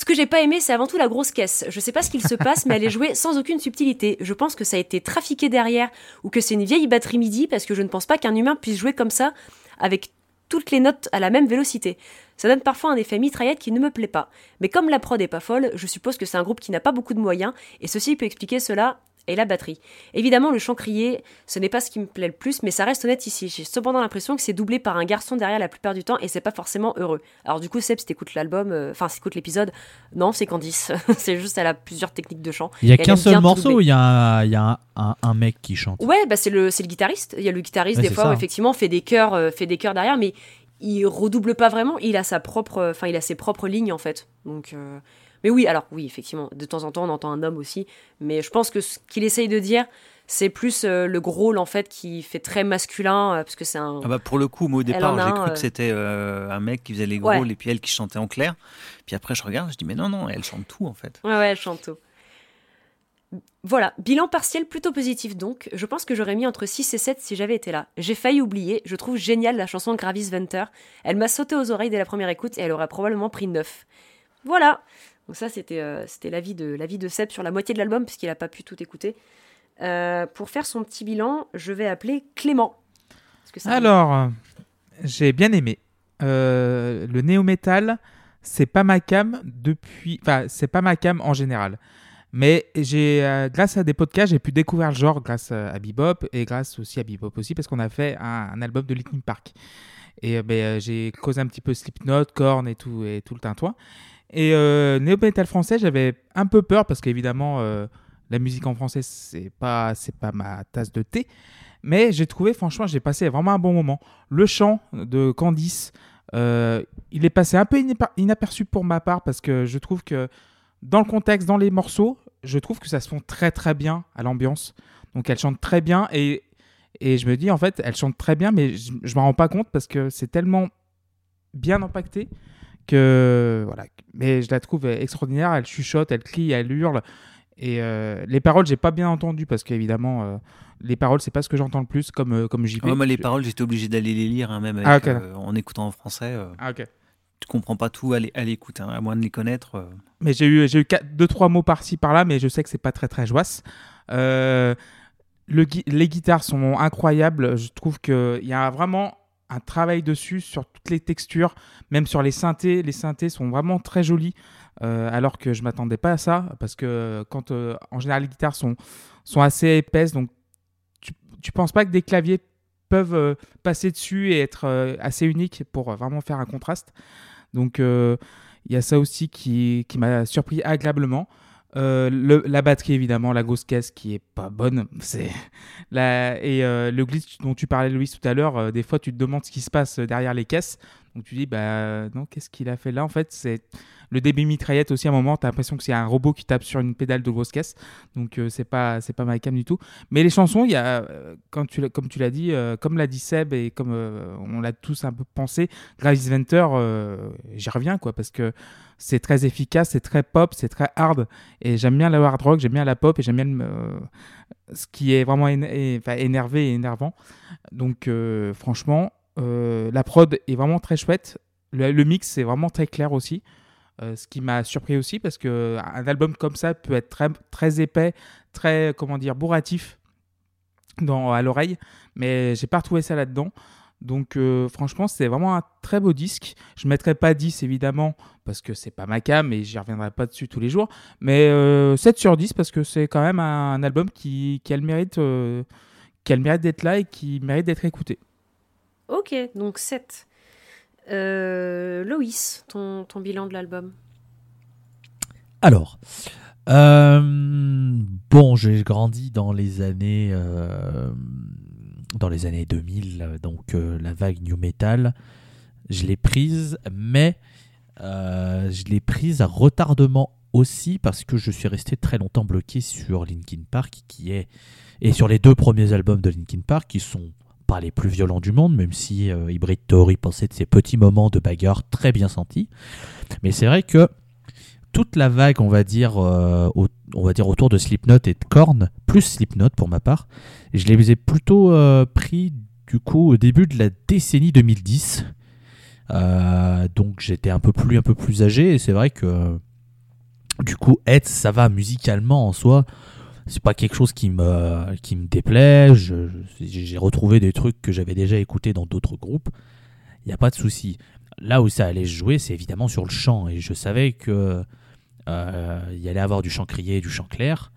Ce que j'ai pas aimé, c'est avant tout la grosse caisse. Je sais pas ce qu'il se passe, mais elle est jouée sans aucune subtilité. Je pense que ça a été trafiqué derrière, ou que c'est une vieille batterie MIDI, parce que je ne pense pas qu'un humain puisse jouer comme ça, avec toutes les notes à la même vélocité. Ça donne parfois un effet mitraillette qui ne me plaît pas. Mais comme la prod est pas folle, je suppose que c'est un groupe qui n'a pas beaucoup de moyens, et ceci peut expliquer cela et la batterie. Évidemment, le chant crié, ce n'est pas ce qui me plaît le plus, mais ça reste honnête ici. J'ai cependant l'impression que c'est doublé par un garçon derrière la plupart du temps, et c'est pas forcément heureux. Alors du coup, Seb, si t'écoutes l'album, euh, enfin, si t'écoutes l'épisode, non, c'est Candice. c'est juste, elle a plusieurs techniques de chant. Il y a qu'un seul morceau où il y a, un, il y a un, un- un mec qui chante? Ouais, bah c'est le, guitariste. Il y a le guitariste Ouais, des fois, ça. où, effectivement, fait des chœurs, euh, fait des chœurs derrière, mais il redouble pas vraiment. Il a sa propre, enfin, il a ses propres lignes en fait. Donc, euh, mais oui, alors oui, effectivement, de temps en temps, on entend un homme aussi. Mais je pense que ce qu'il essaye de dire, c'est plus euh, le gros rôle en fait qui fait très masculin, euh, parce que c'est un. Ah bah pour le coup, moi au départ, j'ai cru euh, que c'était un mec qui faisait les Ouais. gros et puis elle qui chantait en clair. Puis après, je regarde, je dis mais non, non, elle chante tout en fait. Ouais, ouais, elle chante tout. Voilà, bilan partiel plutôt positif donc. Je pense que j'aurais mis entre 6 et 7 si j'avais été là. J'ai failli oublier, je trouve géniale la chanson Gravis Venter. Elle m'a sauté aux oreilles dès la première écoute et elle aurait probablement pris 9. Voilà Donc ça c'était euh, l'avis de, Seb sur la moitié de l'album puisqu'il n'a pas pu tout écouter. Euh, pour faire son petit bilan, je vais appeler Clément. Alors, j'ai bien aimé. Euh, le néo-metal, c'est pas ma cam depuis. Enfin, c'est pas ma cam en général. Mais j'ai, grâce à des podcasts, j'ai pu découvrir le genre grâce à Bebop et grâce aussi à Bebop aussi parce qu'on a fait un, album de Linkin Park. Et ben, j'ai causé un petit peu Slipknot, Korn et tout, et tout le tintouin. Et euh, néo-metal français, j'avais un peu peur parce qu'évidemment, euh, la musique en français, c'est pas, c'est pas ma tasse de thé. Mais j'ai trouvé, franchement, j'ai passé vraiment un bon moment. Le chant de Candice, euh, il est passé un peu inaperçu pour ma part parce que je trouve que dans le contexte, dans les morceaux, je trouve que ça se fond très très bien à l'ambiance. Donc elle chante très bien et, et je me dis en fait, elle chante très bien, mais je, je m'en rends pas compte parce que c'est tellement bien impacté que voilà. Mais je la trouve extraordinaire. Elle chuchote, elle crie, elle hurle. Et euh, les paroles, j'ai pas bien entendu parce qu'évidemment, euh, les paroles, c'est pas ce que j'entends le plus comme, euh, comme JP. moi, les paroles, j'étais obligé d'aller les lire, hein, même Ah, avec, euh, en écoutant en français. euh, Ah, ok. tu comprends pas tout à l'é- à l'écoute, hein, à moins de les connaître. Mais j'ai eu, j'ai eu quatre- deux, trois mots par-ci, par-là, mais je sais que c'est pas très, très joisse. Le les guitares sont incroyables. Je trouve qu'il y a vraiment un travail dessus sur toutes les textures, même sur les synthés. Les synthés sont vraiment très jolis, euh, alors que je m'attendais pas à ça, parce que quand, euh, en général, les guitares sont, assez épaisses, donc tu, tu penses pas que des claviers peuvent euh, passer dessus et être assez uniques pour vraiment faire un contraste. Donc il y a ça aussi qui, qui m'a surpris agréablement. Euh, le- la batterie évidemment, la grosse caisse qui est pas bonne, c'est la et euh, le glitch dont tu parlais Louis tout à l'heure, euh, des fois tu te demandes ce qui se passe derrière les caisses, donc tu dis bah non qu'est-ce qu'il a fait là en fait? C'est le débit mitraillette aussi à un moment t'as l'impression que c'est un robot qui tape sur une pédale de grosse caisse, donc euh, c'est pas c'est pas my cam du tout. Mais les chansons il y a euh, quand tu comme tu l'as dit, euh, comme l'a dit Seb et comme euh, on l'a tous un peu pensé, Gravis Venter, j'y reviens quoi parce que c'est très efficace, c'est très pop, c'est très hard. Et j'aime bien la hard rock, j'aime bien la pop et j'aime bien le- ce qui est vraiment énervé et énervant. Donc franchement, la prod est vraiment très chouette. Le, le mix est vraiment très clair aussi. Euh, ce qui m'a surpris aussi parce que un album comme ça peut être très, très épais, très comment dire bourratif à l'oreille, mais j'ai pas retrouvé ça là-dedans. Donc euh, franchement, c'est vraiment un très beau disque. Je mettrai pas 10 évidemment parce que c'est pas ma cam et j'y reviendrai pas dessus tous les jours, mais euh, 7 sur 10 parce que c'est quand même un, album qui, qui le mérite euh, qui a le mérite d'être là et qui mérite d'être écouté. Ok, donc 7. Euh, Loïs, ton, bilan de l'album. Alors, euh, bon, j'ai grandi dans les années, euh, dans les années 2000, euh, donc la vague new metal, je l'ai prise, mais je l'ai prise à retardement aussi parce que je suis resté très longtemps bloqué sur Linkin Park, qui est et sur les deux premiers albums de Linkin Park, qui sont pas les plus violents du monde, même si euh, Hybrid Theory pensait de ces petits moments de bagarre très bien sentis. Mais c'est vrai que toute la vague, on va dire, euh, on va dire autour de Slipknot et de Korn, plus Slipknot pour ma part, je les ai plutôt euh, pris du coup au début de la décennie 2010. Euh, donc j'étais un peu plus un peu plus âgé et c'est vrai que du coup Heads ça va musicalement en soi c'est pas quelque chose qui me qui me déplaît. J'ai retrouvé des trucs que j'avais déjà écoutés dans d'autres groupes. Il n'y a pas de souci. Là où ça allait se jouer c'est évidemment sur le chant. Et je savais que euh, il y allait avoir du chant crié et du chant clair.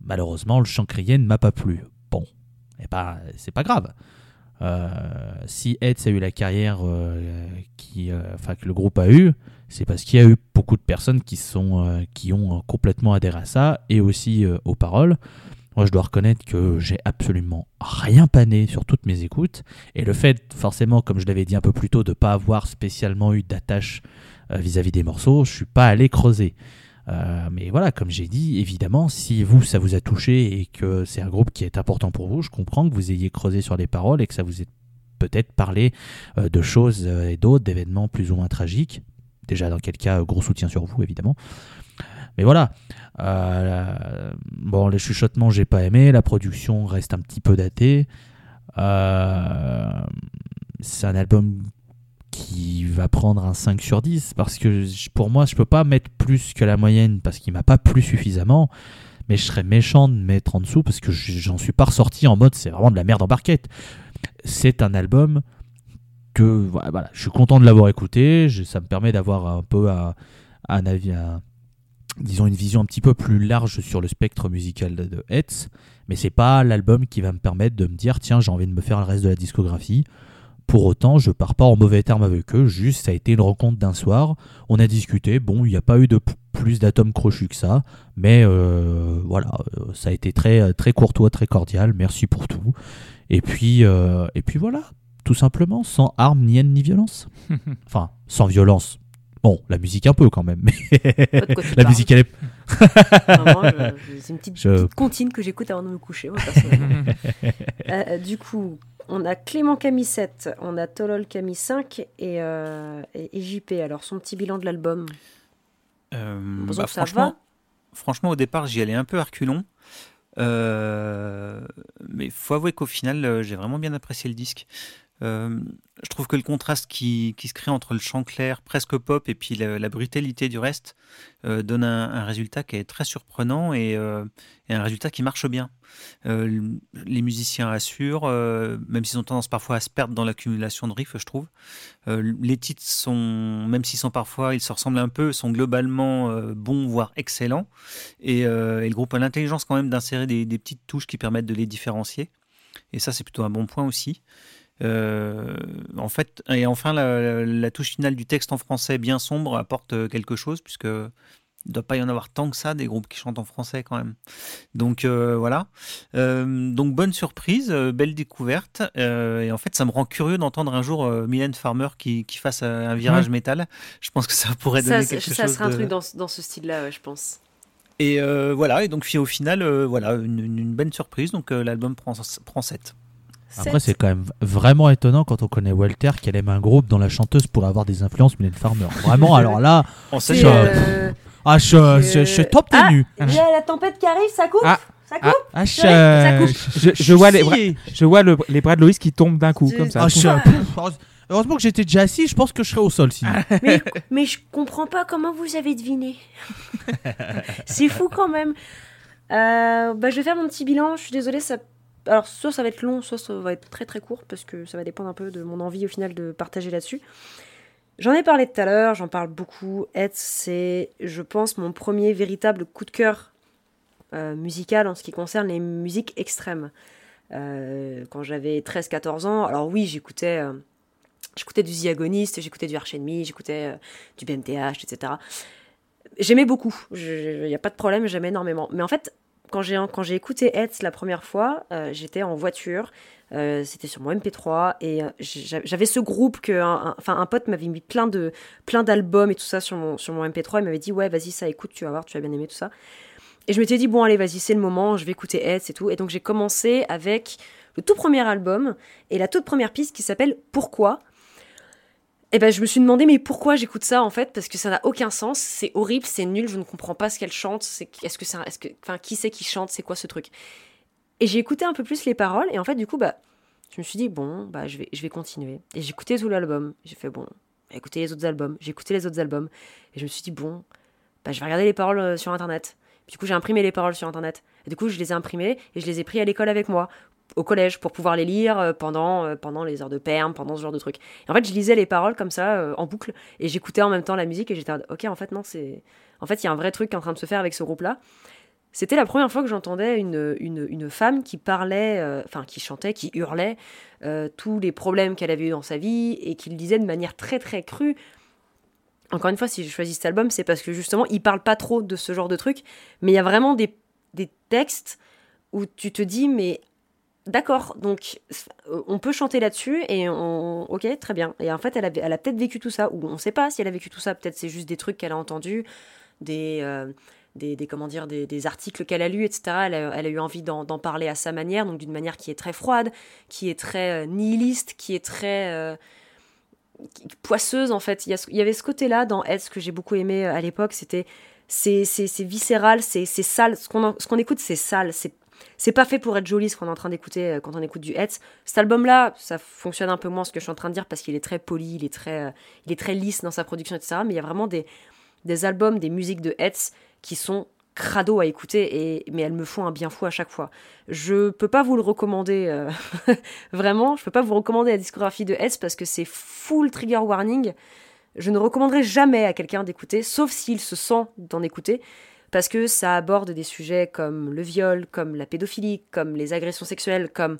Malheureusement le chant crié ne m'a pas plu. Bon. Et ben c'est pas grave. Euh, si Heads a eu la carrière euh, qui, enfin, que le groupe a eu, c'est parce qu'il y a eu beaucoup de personnes qui, euh, ont euh, complètement adhéré à ça et aussi euh, aux paroles. Moi, je dois reconnaître que j'ai absolument rien pané sur toutes mes écoutes. Et le fait, forcément, comme je l'avais dit un peu plus tôt, de ne pas avoir spécialement eu d'attache vis-à-vis des morceaux, je suis pas allé creuser. Mais voilà, comme j'ai dit, évidemment, si vous, ça vous a touché et que c'est un groupe qui est important pour vous, je comprends que vous ayez creusé sur les paroles et que ça vous ait peut-être parlé de choses et d'autres, d'événements plus ou moins tragiques. Déjà, dans quel cas, gros soutien sur vous, évidemment. Mais voilà. Euh, bon, les chuchotements, j'ai pas aimé. La production reste un petit peu datée. Euh, c'est un album qui va prendre un 5 sur 10 parce que pour moi, je peux pas mettre plus que la moyenne parce qu'il m'a pas plu suffisamment. Mais je serais méchant de mettre en dessous parce que je- j'en suis pas ressorti en mode c'est vraiment de la merde en barquette. C'est un album que voilà, je suis content de l'avoir écouté. Ça me permet d'avoir un peu une vision un petit peu plus large sur le spectre musical de, Hetz. Mais c'est pas l'album qui va me permettre de me dire tiens j'ai envie de me faire le reste de la discographie. Pour autant, je pars pas en mauvais termes avec eux, juste ça a été une rencontre d'un soir, on a discuté, bon, il n'y a pas eu de plus d'atomes crochus que ça, mais euh, voilà, euh, ça a été très, très courtois, très cordial, merci pour tout. Et puis, euh, et puis voilà, tout simplement, sans armes, ni haine, ni violence. enfin, sans violence. Bon, la musique un peu quand même, mais la parles. musique elle est. C'est une petite, Je- petite comptine que j'écoute avant de me coucher. moi, personnellement. Euh, du coup, on a Clément Camille 7, on a Tolol Camille 5 et, euh, et, JP. Alors, son petit bilan de l'album. Euh, bah, franchement, va. franchement, au départ, j'y allais un peu à reculons. Euh, mais faut avouer qu'au final, euh, j'ai vraiment bien apprécié le disque. Euh, je trouve que le contraste qui, se crée entre le chant clair, presque pop, et puis la, brutalité du reste euh, donne un, résultat qui est très surprenant et, euh, un résultat qui marche bien. Les musiciens assurent, même s'ils ont tendance parfois à se perdre dans l'accumulation de riffs, je trouve. Les titres sont, même s'ils sont parfois, ils se ressemblent un peu, sont globalement bons, voire excellents. Et, le groupe a l'intelligence quand même d'insérer des petites touches qui permettent de les différencier. Et ça, c'est plutôt un bon point aussi. Euh, en fait, et enfin, la, touche finale du texte en français bien sombre apporte euh, quelque chose, puisque il ne doit pas y en avoir tant que ça des groupes qui chantent en français quand même. Donc euh, voilà. Euh, donc bonne surprise, euh, belle découverte. et en fait, ça me rend curieux d'entendre un jour Mylène Farmer qui, qui fasse un virage métal. Je pense que ça pourrait Ça, donner c'est- quelque ça chose serait un de- truc dans, ce- dans ce style-là, ouais, je pense. et voilà, et donc au final, voilà, une, une- une bonne surprise. Donc l'album prend, prend 7. Après, c'est quand même vraiment étonnant quand on connaît Walter qu'elle aime un groupe dont la chanteuse pourrait avoir des influences Mylène Farmer. Vraiment, alors là, En C'est, ça- euh, ah, je, je, je suis top Ah, tenu. il y a la tempête qui arrive, ça coupe Ah. Ça coupe Ah, Ah, je, je vois les bras, scié. je vois le- les bras de Loïs qui tombent d'un coup, comme ça. Ah, je Heureusement que j'étais déjà assis, je pense que je serais au sol sinon. mais, mais je comprends pas comment vous avez deviné. c'est fou quand même. Euh, bah, je vais faire mon petit bilan. Je suis désolée, ça. Alors, soit ça va être long, soit ça va être très très court, parce que ça va dépendre un peu de mon envie au final de partager là-dessus. J'en ai parlé tout à l'heure, j'en parle beaucoup. Ed, c'est, je pense, mon premier véritable coup de cœur euh, musical en ce qui concerne les musiques extrêmes. Euh, quand j'avais 13-14 ans, alors oui, j'écoutais. euh, J'écoutais du The Agonist, j'écoutais du Arch Enemy, j'écoutais du BMTH, etc. J'aimais beaucoup, il n'y a pas de problème, j'aimais énormément. Mais en fait, quand j'ai quand j'ai écouté Hetz la première fois, euh, j'étais en voiture, euh, c'était sur mon MP3, et euh, j'a- j'avais ce groupe que, un, un pote m'avait mis plein de plein d'albums et tout ça sur mon, sur mon MP3, il m'avait dit, ouais, vas-y, ça écoute, tu vas voir, tu vas bien aimer tout ça. Et je m'étais dit, bon, allez, vas-y, c'est le moment, je vais écouter Hetz et tout. Et donc j'ai commencé avec le tout premier album et la toute première piste qui s'appelle Pourquoi? Et ben, je me suis demandé, mais pourquoi j'écoute ça en fait? Parce que ça n'a aucun sens, c'est horrible, c'est nul, je ne comprends pas ce qu'elle chante. C'est, est-ce que c'est, est-ce que, enfin, qui c'est qui chante C'est quoi ce truc? Et j'ai écouté un peu plus les paroles, et en fait, du coup, bah, je me suis dit, bon, bah, je vais, je vais continuer. Et j'ai écouté tout l'album. J'ai fait, bon, écouter les autres albums. J'ai écouté les autres albums. Et je me suis dit, bon, bah, je vais regarder les paroles euh, sur internet. Du coup, j'ai imprimé les paroles sur internet. Et du coup, je les ai imprimées et je les ai pris à l'école avec moi, au collège, pour pouvoir les lire euh, pendant, euh, pendant les heures de perme, pendant ce genre de trucs. Et en fait, je lisais les paroles comme ça, euh, en boucle, et j'écoutais en même temps la musique, et j'étais, ok, en fait, non, c'est. En fait, il y a un vrai truc qui est en train de se faire avec ce groupe-là. C'était la première fois que j'entendais une, une, femme qui parlait, enfin, qui chantait, qui hurlait tous les problèmes qu'elle avait eu dans sa vie, et qui le disait de manière très, très crue. Encore une fois, si j'ai choisi cet album, c'est parce que justement, il parle pas trop de ce genre de trucs, mais il y a vraiment des, des textes où tu te dis, mais D'accord, donc euh, on peut chanter là-dessus et on. Ok, très bien. Et en fait, elle a, peut-être vécu tout ça, ou on ne sait pas si elle a vécu tout ça, peut-être c'est juste des trucs qu'elle a entendus, des, euh, des, comment dire, des, articles qu'elle a lus, etc. Elle a, elle a eu envie d'en parler à sa manière, donc d'une manière qui est très froide, qui est très euh, nihiliste, qui est très. poisseuse en fait. Il y, avait ce côté-là dans Ed, ce que j'ai beaucoup aimé à l'époque, c'était. C'est viscéral, c'est sale. Ce qu'on en- ce qu'on écoute, c'est sale, c'est c'est pas fait pour être joli ce qu'on est en train d'écouter euh, quand on écoute du Hetz. Cet album-là, ça fonctionne un peu moins ce que je suis en train de dire parce qu'il est très poli, il est très, euh, il est très lisse dans sa production, etc. Mais il y a vraiment des, des albums, des musiques de Hetz qui sont crado à écouter, et, mais elles me font un bien fou à chaque fois. Je peux pas vous le recommander, euh, vraiment, je peux pas vous recommander la discographie de Hetz parce que c'est full trigger warning. Je ne recommanderai jamais à quelqu'un d'écouter, sauf s'il se sent d'en écouter parce que ça aborde des sujets comme le viol, comme la pédophilie, comme les agressions sexuelles, comme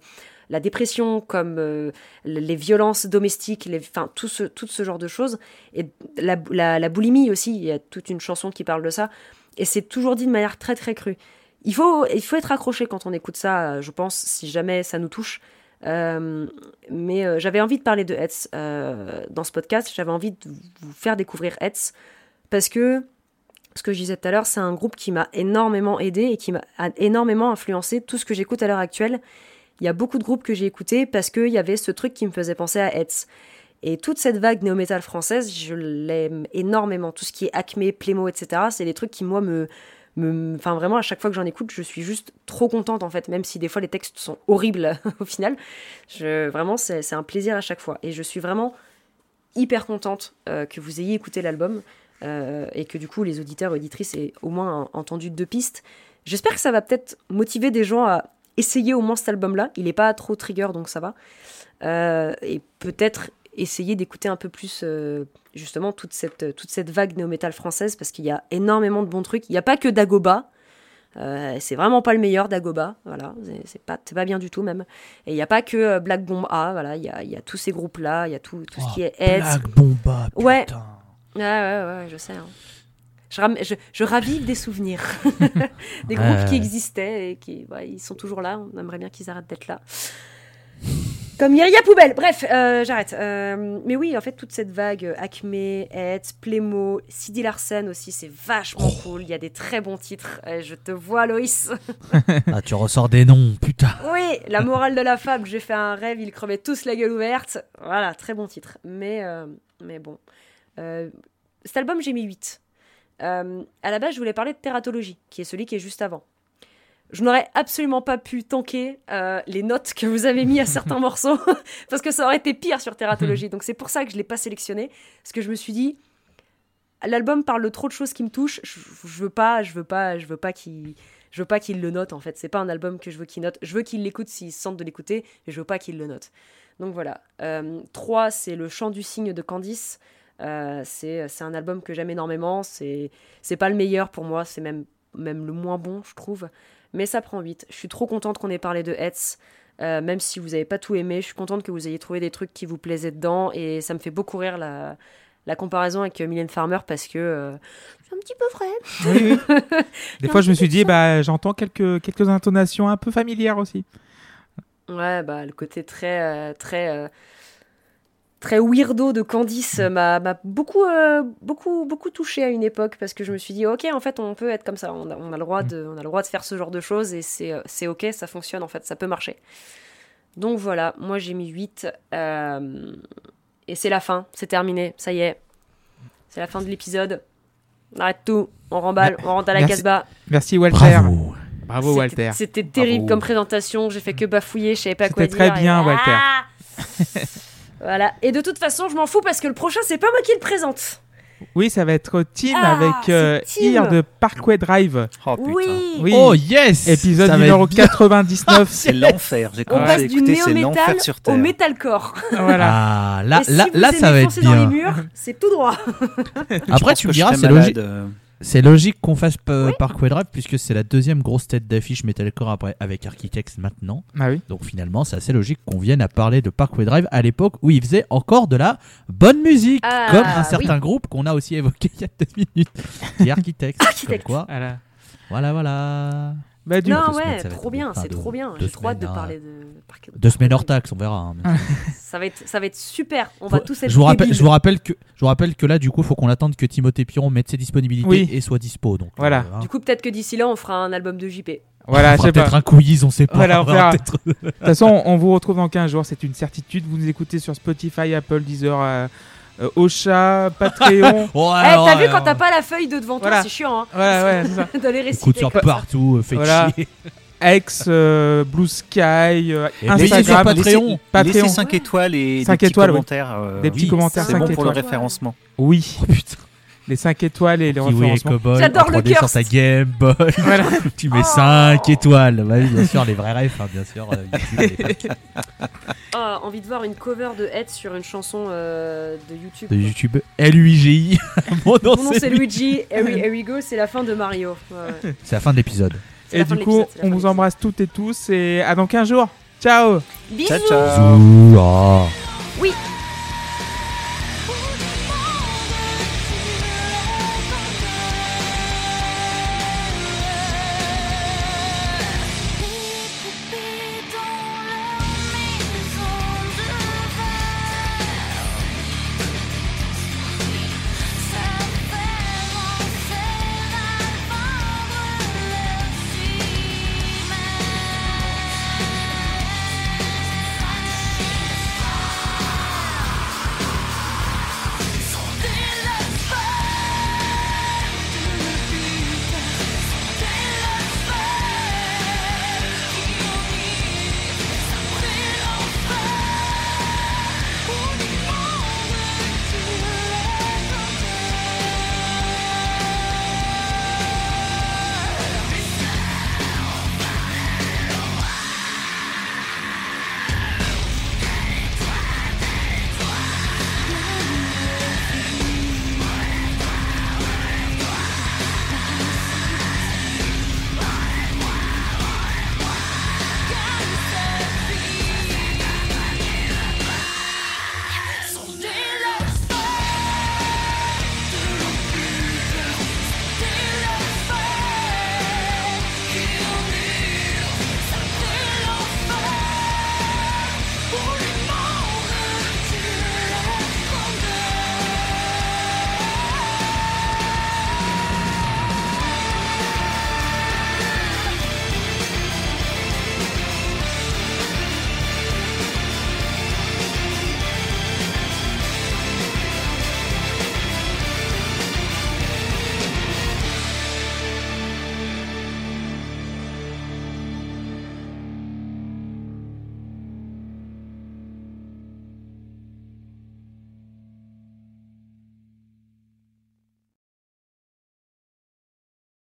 la dépression, comme euh, les violences domestiques, enfin tout ce, genre de choses. Et la, la, boulimie aussi, il y a toute une chanson qui parle de ça. Et c'est toujours dit de manière très très crue. Il faut, il faut être accroché quand on écoute ça, euh, je pense, si jamais ça nous touche. Euh, mais j'avais envie de parler de Hetz dans ce podcast. J'avais envie de vous faire découvrir Hetz parce que ce que je disais tout à l'heure, c'est un groupe qui m'a énormément aidé et qui m'a énormément influencé tout ce que j'écoute à l'heure actuelle. Il y a beaucoup de groupes que j'ai écoutés parce qu'il y avait ce truc qui me faisait penser à Hetz. Et toute cette vague néo-metal française, je l'aime énormément. Tout ce qui est Acme, Plémo, etc., c'est des trucs qui, moi, me. Enfin, vraiment, à chaque fois que j'en écoute, je suis juste trop contente, en fait, même si des fois les textes sont horribles au final. Je, vraiment, c'est c'est un plaisir à chaque fois. Et je suis vraiment hyper contente euh, que vous ayez écouté l'album euh, et que du coup, les auditeurs et auditrices aient au moins entendu deux pistes. J'espère que ça va peut-être motiver des gens à essayer au moins cet album-là. Il n'est pas trop trigger, donc ça va. Euh, et peut-être essayer d'écouter un peu plus euh, justement toute cette, toute cette vague néo-metal française parce qu'il y a énormément de bons trucs. Il n'y a pas que Dagoba. Euh, c'est vraiment pas le meilleur Dagoba, voilà, c'est- pas, pas bien du tout même. Et il n'y a pas que Black Bomb A, voilà, il y a, y a tous ces groupes-là, il y a tout, tout ce qui est. Black Bomba, putain. Ouais, ouais, ouais, je sais. hein. Je, ram- je, je ravive des souvenirs. des Ouais. groupes qui existaient et qui ouais, ils sont toujours là. On aimerait bien qu'ils arrêtent d'être là. Comme Iria Poubelle. Bref, euh, j'arrête. Euh, mais oui, en fait, toute cette vague euh, Acme, Hetz, Plémo, Sidi Larsen aussi, c'est vachement Oh. cool. Il y a des très bons titres. Euh, je te vois, Loïs. Ah, tu ressors des noms, putain. Oui, la morale de la fable, j'ai fait un rêve, ils crevaient tous la gueule ouverte. Voilà, très bon titre. Mais, mais bon. Euh, cet album, j'ai mis 8. Euh, à la base, je voulais parler de Teratologie, qui est celui qui est juste avant. Je n'aurais absolument pas pu tanker euh, les notes que vous avez mis à certains morceaux, parce que ça aurait été pire sur Teratologie. Donc c'est pour ça que je ne l'ai pas sélectionné, parce que je me suis dit, l'album parle de trop de choses qui me touchent, je, je veux pas, je veux pas, je veux pas qu'il je veux pas qu'il le note en fait. C'est pas un album que je veux qu'il note. Je veux qu'il l'écoute s'il se sente de l'écouter, mais je veux pas qu'il le note. Donc voilà. Euh, 3, c'est le chant du cygne de Candice. Euh, c'est un album que j'aime énormément. C'est pas le meilleur pour moi, c'est même, même le moins bon, je trouve. Mais ça prend 8. Je suis trop contente qu'on ait parlé de Hetz. Euh, même si vous n'avez pas tout aimé, je suis contente que vous ayez trouvé des trucs qui vous plaisaient dedans. Et ça me fait beaucoup rire la, la comparaison avec euh, Mylène Farmer parce que euh, c'est un petit peu vrai. Oui, oui. Des fois, je me suis dit, bah, j'entends quelques, quelques intonations un peu familières aussi. Ouais, bah le côté très euh, très très weirdo de Candice euh, m'a beaucoup euh, beaucoup beaucoup touché à une époque parce que je me suis dit ok en fait on peut être comme ça on a, on a le droit de on a le droit de faire ce genre de choses et c'est euh, c'est ok ça fonctionne en fait ça peut marcher. Donc voilà, moi j'ai mis 8 euh, et c'est la fin, c'est terminé, ça y est. C'est la fin de l'épisode. On arrête tout, on remballe, on rentre à la. Casbah. Merci, Walter. Bravo. Bravo, C'était- Walter. C'était terrible Bravo. comme présentation, j'ai fait que bafouiller, je savais pas quoi C'était dire. très bien, et- Walter. Ah voilà, et de toute façon, je m'en fous parce que le prochain, c'est pas moi qui le présente. Oui, ça va être Team Ah, avec euh, Team. De Parkway Drive. Oh putain. Oui, Oui. Oh yes Épisode Ça numéro être bien. 99. C'est l'enfer. J'ai on commencé passe à du écouter, c'est néo-metal l'enfer sur au metalcore. voilà. Ah, là, si là, là ça va être foncer dans les bien. murs, c'est tout droit. Après, tu me diras, c'est logique. euh, C'est logique qu'on fasse Parkway Drive puisque c'est la deuxième grosse tête d'affiche metalcore après avec Architects maintenant. Ah oui. Donc finalement, c'est assez logique qu'on vienne à parler de Parkway Drive à l'époque où il faisait encore de la bonne musique, Ah, comme un certain groupe qu'on a aussi évoqué il y a deux minutes, est Architects. Architects. Comme quoi, Voilà. voilà, voilà. Bah, du non, deux semaines, ouais, trop bien, c'est trop bien. J'ai trop hâte de parler de. Parc- Deux semaines hors taxe, on verra. hein. Ça va être, ça va être super. On va tous être. je, vous rappelle, je, vous rappelle que, je vous rappelle que là, du coup, il faut qu'on attende que Timothée Piron mette ses disponibilités Oui. et soit dispo. Donc, Voilà. euh, hein. Du coup, peut-être que d'ici là, on fera un album de JP. Voilà, on peut-être un quiz, on sait pas. Voilà, on verra De toute façon, on vous retrouve dans 15 jours, c'est une certitude. Vous nous écoutez sur Spotify, Apple, Deezer, euh, euh, Ocha, Patreon. Ouais, Eh, t'as ouais, vu quand ouais. t'as pas la feuille de devant toi, Voilà. c'est chiant, hein. ouais, c'est ça. de les réciter. partout, euh, fait Voilà. chier. X, euh, Blue Sky, euh, Instagram. Patreon. Laissez, Patreon. laissez 5 étoiles et Cinq des petits étoiles, oui. commentaires. euh, Des petits oui, commentaires, C'est 5 bon pour le référencement. Oui, Oh putain. Les 5 étoiles et les référencements. J'adore le 3D sur ta Game Boy. Voilà. tu mets Oh. 5 étoiles. Bah oui, bien sûr, les vrais refs, hein, bien sûr. euh, YouTube. Ah, envie de voir une cover de Head sur une chanson euh, de YouTube. de YouTube. L-U-I-G-I. Mon nom, c'est c'est lui. Luigi, Here we, here we go, c'est la fin de Mario. Ouais. C'est la fin de l'épisode. Et du coup, on vous embrasse toutes et tous et à dans 15 jours. Ciao. Ciao, Bisous ciao. Zou, ah. Oui